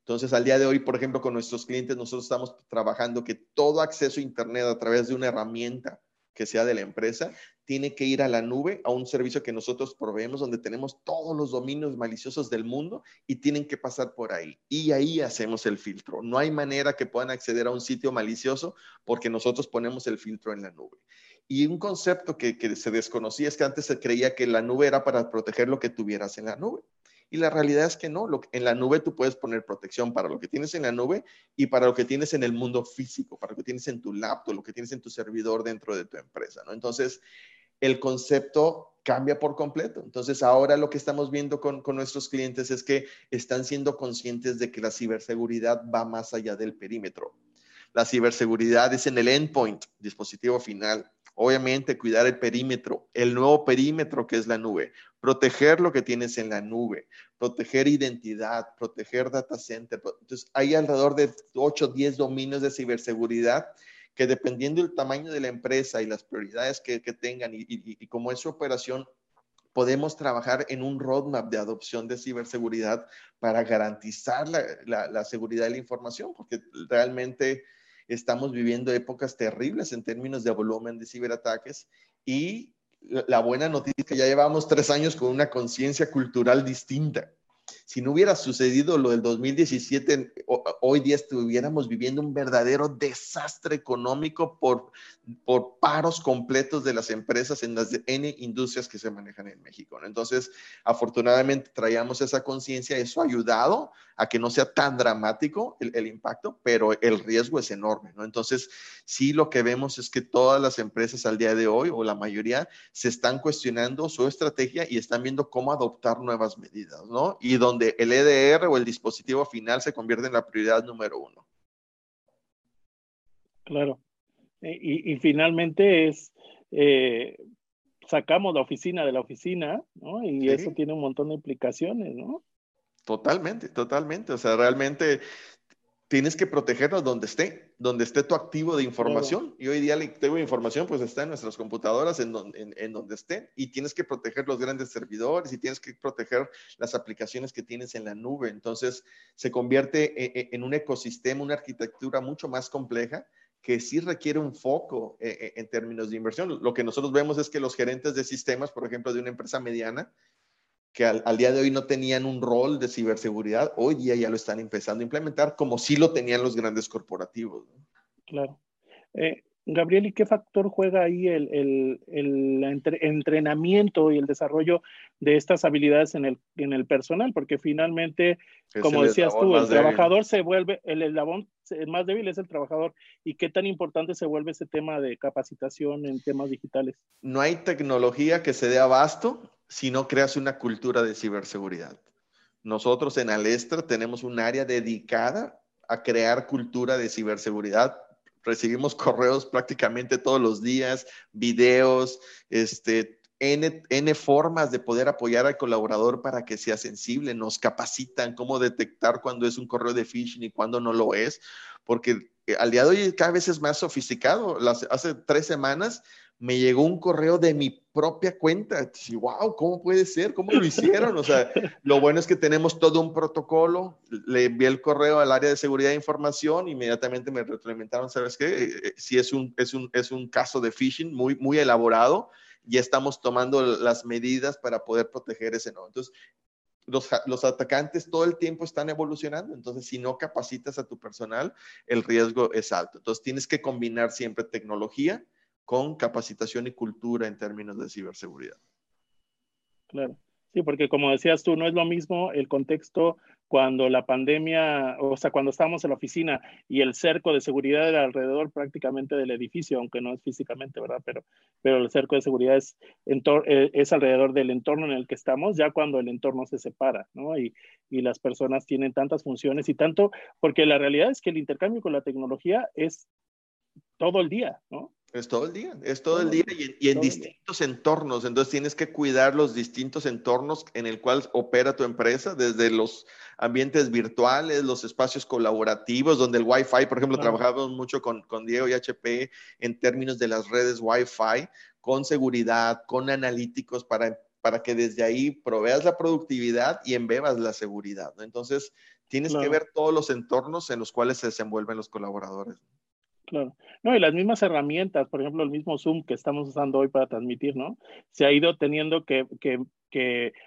Entonces, al día de hoy, por ejemplo, con nuestros clientes, nosotros estamos trabajando que todo acceso a Internet a través de una herramienta que sea de la empresa, tiene que ir a la nube, a un servicio que nosotros proveemos, donde tenemos todos los dominios maliciosos del mundo y tienen que pasar por ahí. Y ahí hacemos el filtro. No hay manera que puedan acceder a un sitio malicioso porque nosotros ponemos el filtro en la nube. Y un concepto que, que se desconocía es que antes se creía que la nube era para proteger lo que tuvieras en la nube. Y la realidad es que no, en la nube tú puedes poner protección para lo que tienes en la nube y para lo que tienes en el mundo físico, para lo que tienes en tu laptop, lo que tienes en tu servidor dentro de tu empresa, ¿no? Entonces, el concepto cambia por completo. Entonces, ahora lo que estamos viendo con, con, nuestros clientes es que están siendo conscientes de que la ciberseguridad va más allá del perímetro. La ciberseguridad es en el endpoint, dispositivo final. Obviamente, cuidar el perímetro, el nuevo perímetro que es la nube, proteger lo que tienes en la nube, proteger identidad, proteger data center. Entonces, hay alrededor de 8 o 10 dominios de ciberseguridad que dependiendo del tamaño de la empresa y las prioridades que, tengan y, y, cómo es su operación, podemos trabajar en un roadmap de adopción de ciberseguridad para garantizar la, la seguridad de la información, porque realmente estamos viviendo épocas terribles en términos de volumen de ciberataques y la buena noticia es que ya llevamos tres años con una conciencia cultural distinta si no hubiera sucedido lo del 2017, hoy día estuviéramos viviendo un verdadero desastre económico por, por paros completos de las empresas en las N industrias que se manejan en México. Entonces, afortunadamente traíamos esa conciencia, eso ha ayudado a que no sea tan dramático el, impacto, pero el riesgo es enorme. ¿no? Entonces, sí lo que vemos es que todas las empresas al día de hoy, o la mayoría, se están cuestionando su estrategia y están viendo cómo adoptar nuevas medidas, ¿no? Y donde el EDR o el dispositivo final se convierte en la prioridad número uno. Claro. Eh, y, finalmente es, eh, sacamos la oficina de la oficina, ¿no? Y eso tiene un montón de implicaciones, ¿no? Totalmente, totalmente. O sea, realmente tienes que protegerlo donde esté, donde esté tu activo de información. Y hoy día el activo de información pues está en nuestras computadoras, en donde, en, donde esté. Y tienes que proteger los grandes servidores y tienes que proteger las aplicaciones que tienes en la nube. Entonces se convierte en, en un ecosistema, una arquitectura mucho más compleja que sí requiere un foco eh, eh, en términos de inversión. Lo que nosotros vemos es que los gerentes de sistemas, por ejemplo, de una empresa mediana, que al, día de hoy no tenían un rol de ciberseguridad, hoy día ya lo están empezando a implementar como sí lo tenían los grandes corporativos. Claro. Eh, Gabriel, ¿y qué factor juega ahí el, entrenamiento y el desarrollo de estas habilidades en el, en el personal? Porque finalmente, como decías tú, el trabajador se vuelve, el eslabón más débil es el trabajador. ¿Y qué tan importante se vuelve ese tema de capacitación en temas digitales? No hay tecnología que se dé abasto si no creas una cultura de ciberseguridad. Nosotros en Alestra tenemos un área dedicada a crear cultura de ciberseguridad. Recibimos correos prácticamente todos los días, videos, este, N, N, formas de poder apoyar al colaborador para que sea sensible. Nos capacitan cómo detectar cuando es un correo de phishing y cuando no lo es, porque eh, al día de hoy cada vez es más sofisticado. Hace tres semanas me llegó un correo de mi propia cuenta. Y, wow, ¿cómo puede ser? ¿Cómo lo hicieron? O sea, lo bueno es que tenemos todo un protocolo. Le envié el correo al área de seguridad de información, inmediatamente me retroalimentaron, ¿sabes qué? Eh, eh, si es un, es un, es un caso de phishing muy, muy elaborado, ya estamos tomando las medidas para poder proteger ese no. Entonces, los, los, atacantes todo el tiempo están evolucionando, entonces si no capacitas a tu personal, el riesgo es alto. Entonces tienes que combinar siempre tecnología, con capacitación y cultura en términos de ciberseguridad. Claro, sí, porque como decías tú, no es lo mismo el contexto cuando la pandemia, o sea, cuando estábamos en la oficina y el cerco de seguridad era alrededor prácticamente del edificio, aunque no es físicamente, ¿verdad? Pero, pero el cerco de seguridad es, eh, alrededor del entorno en el que estamos, ya cuando el entorno se separa, ¿no? Y, y las personas tienen tantas funciones y tanto, porque la realidad es que el intercambio con la tecnología es todo el día, ¿no? Es todo el día, es todo el día y, en distintos entornos. Entonces tienes que cuidar los distintos entornos en el cual opera tu empresa, desde los ambientes virtuales, los espacios colaborativos, donde el Wi-Fi, por ejemplo, trabajamos mucho con, con, Diego y HP en términos de las redes Wi-Fi, con seguridad, con analíticos para, para que desde ahí proveas la productividad y embebas la seguridad. Entonces tienes que ver todos los entornos en los cuales se desenvuelven los colaboradores. Claro. No, y las mismas herramientas, por ejemplo, el mismo Zoom que estamos usando hoy para transmitir, ¿no? Se ha ido teniendo que,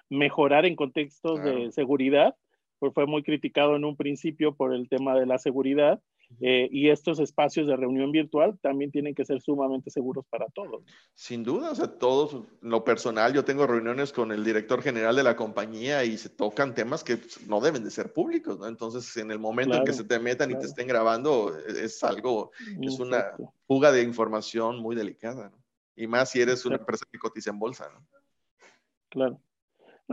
mejorar en contextos de seguridad, porque fue muy criticado en un principio por el tema de la seguridad, eh, y estos espacios de reunión virtual también tienen que ser sumamente seguros para todos. Sin duda, o sea, todos, lo personal, yo tengo reuniones con el director general de la compañía y se tocan temas que no deben de ser públicos, ¿no? Entonces, en el momento en que se te metan y te estén grabando, es algo, es una fuga de información muy delicada, ¿no? Y más si eres una empresa que cotiza en bolsa, ¿no? Claro.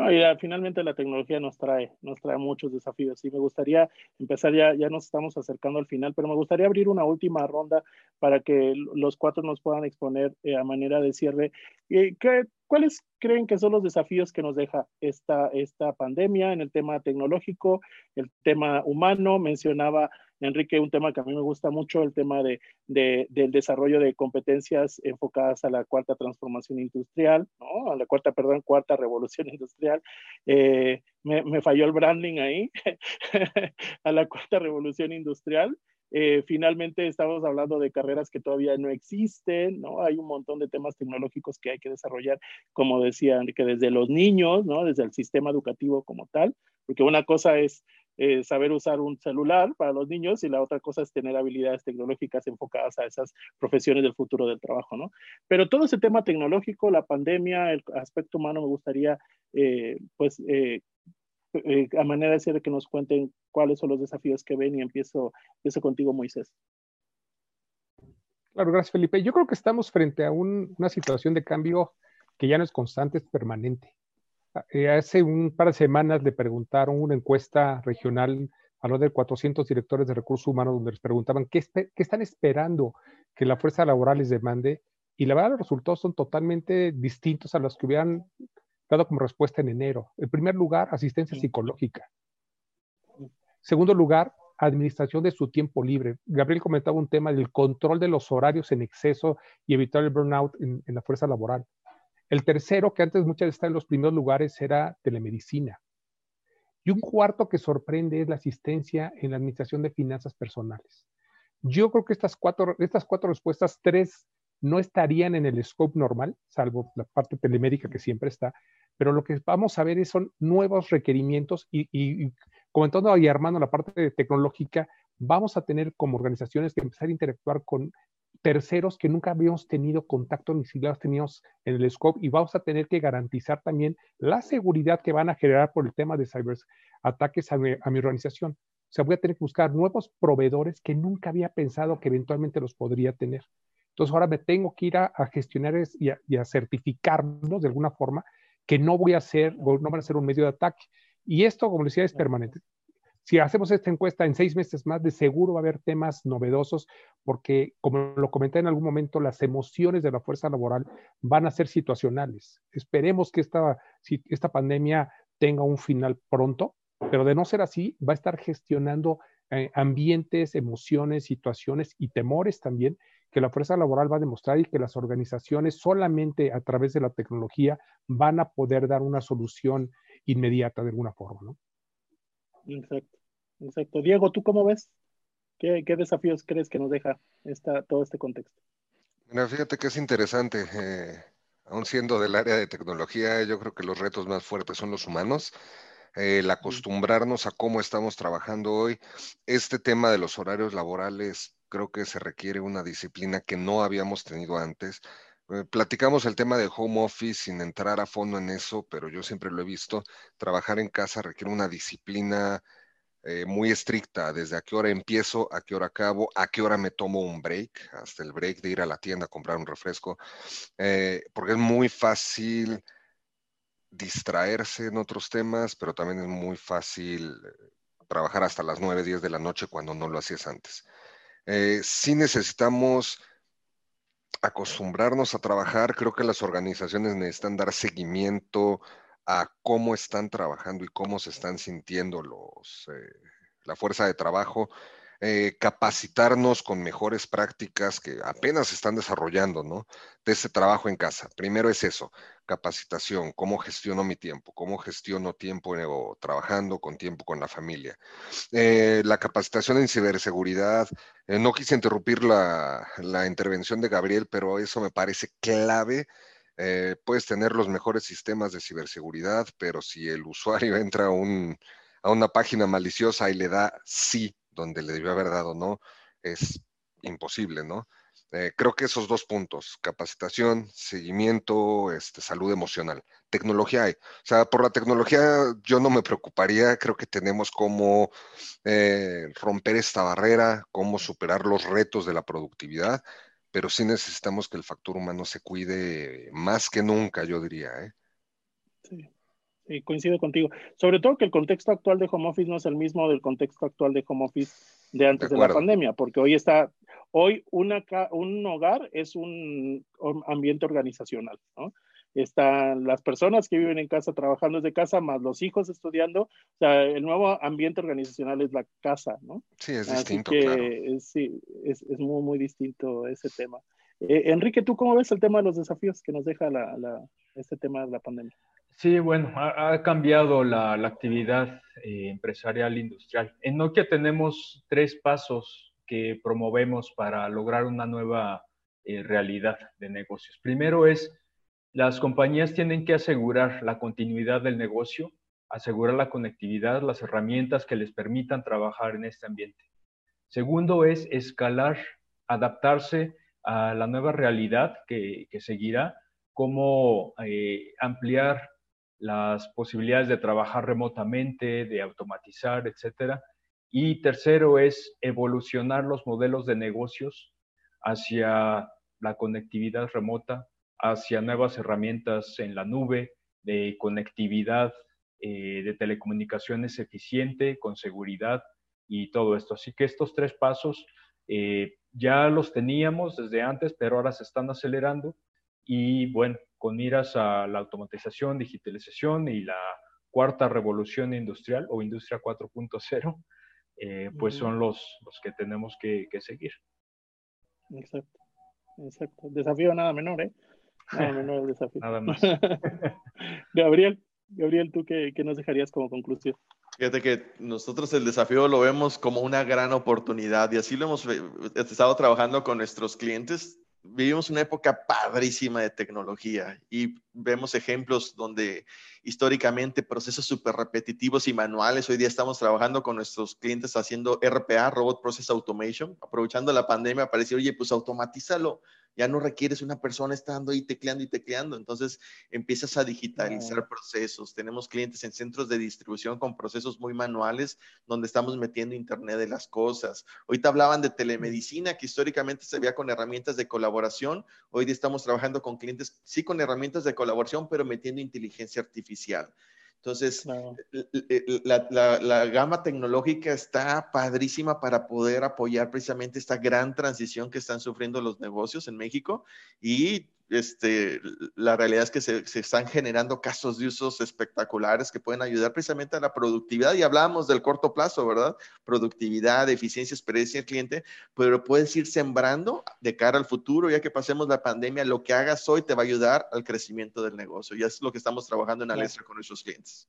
No, y finalmente la tecnología nos trae, nos trae muchos desafíos. Y me gustaría empezar, ya, ya nos estamos acercando al final, pero me gustaría abrir una última ronda para que los cuatro nos puedan exponer eh, a manera de cierre. Eh, ¿qué, ¿Cuáles creen que son los desafíos que nos deja esta, esta pandemia en el tema tecnológico, el tema humano? Mencionaba Enrique, un tema que a mí me gusta mucho, el tema de, del desarrollo de competencias enfocadas a la cuarta transformación industrial, ¿no? a la cuarta, perdón, cuarta revolución industrial. Eh, me, falló el branding ahí, [laughs] a la cuarta revolución industrial. Eh, finalmente estamos hablando de carreras que todavía no existen, ¿no? Hay un montón de temas tecnológicos que hay que desarrollar, como decía Enrique, desde los niños, ¿no? Desde el sistema educativo como tal, porque una cosa es eh, saber usar un celular para los niños y la otra cosa es tener habilidades tecnológicas enfocadas a esas profesiones del futuro del trabajo, ¿no? Pero todo ese tema tecnológico, la pandemia, el aspecto humano, me gustaría, eh, pues, eh, a manera de decir que nos cuenten cuáles son los desafíos que ven y empiezo, empiezo contigo, Moisés. Claro, gracias, Felipe. Yo creo que estamos frente a una situación de cambio que ya no es constante, es permanente. Eh, hace un par de semanas le preguntaron una encuesta regional a los de 400 directores de recursos humanos donde les preguntaban qué, están esperando que la fuerza laboral les demande y la verdad los resultados son totalmente distintos a los que hubieran dado como respuesta en enero. En primer lugar, asistencia psicológica. Segundo lugar, administración de su tiempo libre. Gabriel comentaba un tema del control de los horarios en exceso y evitar el burnout en la fuerza laboral. El tercero, que antes muchas veces en los primeros lugares, era telemedicina. Y un cuarto que sorprende es la asistencia en la administración de finanzas personales. Yo creo que estas cuatro, estas cuatro respuestas, tres no estarían en el scope normal, salvo la parte telemédica que siempre está, pero lo que vamos a ver son nuevos requerimientos y, y comentando y armando la parte tecnológica, vamos a tener como organizaciones que empezar a interactuar con terceros que nunca habíamos tenido contacto ni siquiera teníamos en el scope y vamos a tener que garantizar también la seguridad que van a generar por el tema de ciberataques a mi, a mi organización. O sea, voy a tener que buscar nuevos proveedores que nunca había pensado que eventualmente los podría tener. Entonces ahora me tengo que ir a, gestionar y a, y a, certificarnos de alguna forma que no voy a ser, no van a ser un medio de ataque. Y esto, como decía, es permanente si hacemos esta encuesta en seis meses más, de seguro va a haber temas novedosos, porque como lo comenté en algún momento, las emociones de la fuerza laboral van a ser situacionales. Esperemos que esta, pandemia tenga un final pronto, pero de no ser así, va a estar gestionando eh, ambientes, emociones, situaciones y temores también que la fuerza laboral va a demostrar y que las organizaciones solamente a través de la tecnología van a poder dar una solución inmediata de alguna forma, ¿no? Exacto. Exacto. Diego, ¿tú cómo ves? ¿Qué, desafíos crees que nos deja esta, todo este contexto? Mira, fíjate que es interesante. Eh, aún siendo del área de tecnología, yo creo que los retos más fuertes son los humanos. el acostumbrarnos a cómo estamos trabajando hoy. Este tema de los horarios laborales creo que se requiere una disciplina que no habíamos tenido antes. Eh, platicamos el tema de home office sin entrar a fondo en eso, pero yo siempre lo he visto. Trabajar en casa requiere una disciplina eh, muy estricta, desde a qué hora empiezo, a qué hora acabo, a qué hora me tomo un break, hasta el break de ir a la tienda a comprar un refresco, eh, porque es muy fácil distraerse en otros temas, pero también es muy fácil eh, trabajar hasta las 9, 10 de la noche cuando no lo hacías antes. si necesitamos acostumbrarnos a trabajar, creo que las organizaciones necesitan dar seguimiento a cómo están trabajando y cómo se están sintiendo los, eh, la fuerza de trabajo, eh, capacitarnos con mejores prácticas que apenas están desarrollando, ¿no? De ese trabajo en casa. Primero es eso, capacitación, cómo gestiono mi tiempo, cómo gestiono tiempo eh, trabajando con tiempo con la familia. la capacitación en ciberseguridad, no quise interrumpir la, la intervención de Gabriel, pero eso me parece clave eh, puedes tener los mejores sistemas de ciberseguridad, pero si el usuario [laughs] entra a, una página maliciosa y le da sí donde le debió haber dado no, es imposible, ¿no? Eh, creo que esos dos puntos, capacitación, seguimiento, este, salud emocional, tecnología hay. O sea, por la tecnología yo no me preocuparía, creo que tenemos cómo eh, romper esta barrera, cómo superar los retos de la productividad, pero sí necesitamos que el factor humano se cuide más que nunca, yo diría. ¿eh? Sí. coincido contigo. Sobre todo que el contexto actual de home office no es el mismo del contexto actual de home office de antes de, la pandemia, porque hoy está, hoy una, un hogar es un ambiente organizacional, ¿no? Están las personas que viven en casa trabajando desde casa, más los hijos estudiando. O sea, el nuevo ambiente organizacional es la casa, ¿no? Sí, es distinto. claro. sí, es, es, muy, muy distinto ese tema. Eh, Enrique, ¿tú cómo ves el tema de los desafíos que nos deja la, la, este tema de la pandemia? Sí, bueno, ha, cambiado la, la actividad eh, empresarial industrial. En Nokia tenemos tres pasos que promovemos para lograr una nueva eh, realidad de negocios. Primero es las compañías tienen que asegurar la continuidad del negocio, asegurar la conectividad, las herramientas que les permitan trabajar en este ambiente. Segundo es escalar, adaptarse a la nueva realidad que, seguirá, cómo eh, ampliar las posibilidades de trabajar remotamente, de automatizar, etc. Y tercero es evolucionar los modelos de negocios hacia la conectividad remota, hacia nuevas herramientas en la nube, de conectividad, eh, de telecomunicaciones eficiente, con seguridad y todo esto. Así que estos tres pasos eh, ya los teníamos desde antes, pero ahora se están acelerando y bueno, con miras a la automatización, digitalización y la cuarta revolución industrial o industria 4.0, eh, pues son los, los que tenemos que, que seguir. Exacto, exacto. Desafío nada menor, ¿eh? No, desafío. Nada más. [laughs] Gabriel, Gabriel, ¿tú qué, qué, nos dejarías como conclusión? Fíjate que nosotros el desafío lo vemos como una gran oportunidad y así lo hemos estado trabajando con nuestros clientes. Vivimos una época padrísima de tecnología y vemos ejemplos donde históricamente procesos súper repetitivos y manuales, hoy día estamos trabajando con nuestros clientes haciendo RPA, Robot Process Automation, aprovechando la pandemia para decir, oye, pues automatízalo, ya no requieres una persona estando ahí tecleando y tecleando, entonces empiezas a digitalizar procesos. Tenemos clientes en centros de distribución con procesos muy manuales donde estamos metiendo Internet de las cosas. Ahorita hablaban de telemedicina que históricamente se veía con herramientas de colaboración, hoy día estamos trabajando con clientes, sí con herramientas de colaboración, pero metiendo inteligencia artificial. Entonces, la, gama tecnológica está padrísima para poder apoyar precisamente esta gran transición que están sufriendo los negocios en México y este, la realidad es que se, están generando casos de usos espectaculares que pueden ayudar precisamente a la productividad. Y hablábamos del corto plazo, ¿verdad? Productividad, eficiencia, experiencia del cliente, pero puedes ir sembrando de cara al futuro, ya que pasemos la pandemia, lo que hagas hoy te va a ayudar al crecimiento del negocio. Y es lo que estamos trabajando en Alestra con nuestros clientes.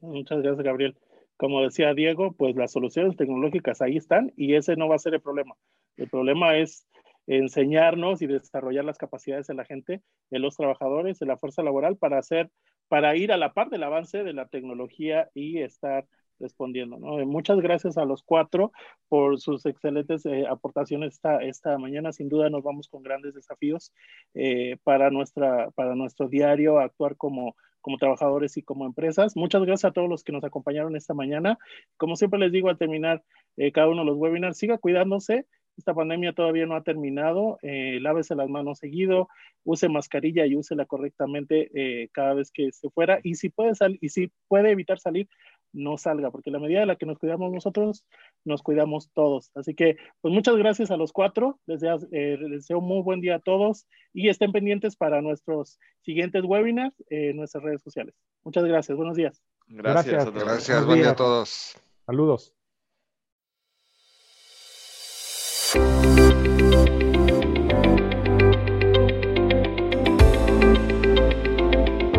Muchas gracias, Gabriel. Como decía Diego, pues las soluciones tecnológicas ahí están y ese no va a ser el problema. El problema es enseñarnos y desarrollar las capacidades de la gente, de los trabajadores, de la fuerza laboral para hacer, para ir a la par del avance de la tecnología y estar respondiendo. ¿no? Muchas gracias a los cuatro por sus excelentes eh, aportaciones esta, esta mañana. Sin duda nos vamos con grandes desafíos eh, para, nuestra, para nuestro diario, actuar como, como trabajadores y como empresas. Muchas gracias a todos los que nos acompañaron esta mañana. Como siempre les digo al terminar eh, cada uno de los webinars, siga cuidándose esta pandemia todavía no ha terminado. Eh, lávese las manos seguido, use mascarilla y úsela correctamente eh, cada vez que se fuera. Y si puede salir, y si puede evitar salir, no salga, porque la medida de la que nos cuidamos nosotros, nos cuidamos todos. Así que, pues muchas gracias a los cuatro. Les, eh, deseo un muy buen día a todos y estén pendientes para nuestros siguientes webinars en nuestras redes sociales. Muchas gracias. Buenos días. Gracias. Gracias. Gracias. Buen día a todos. Saludos.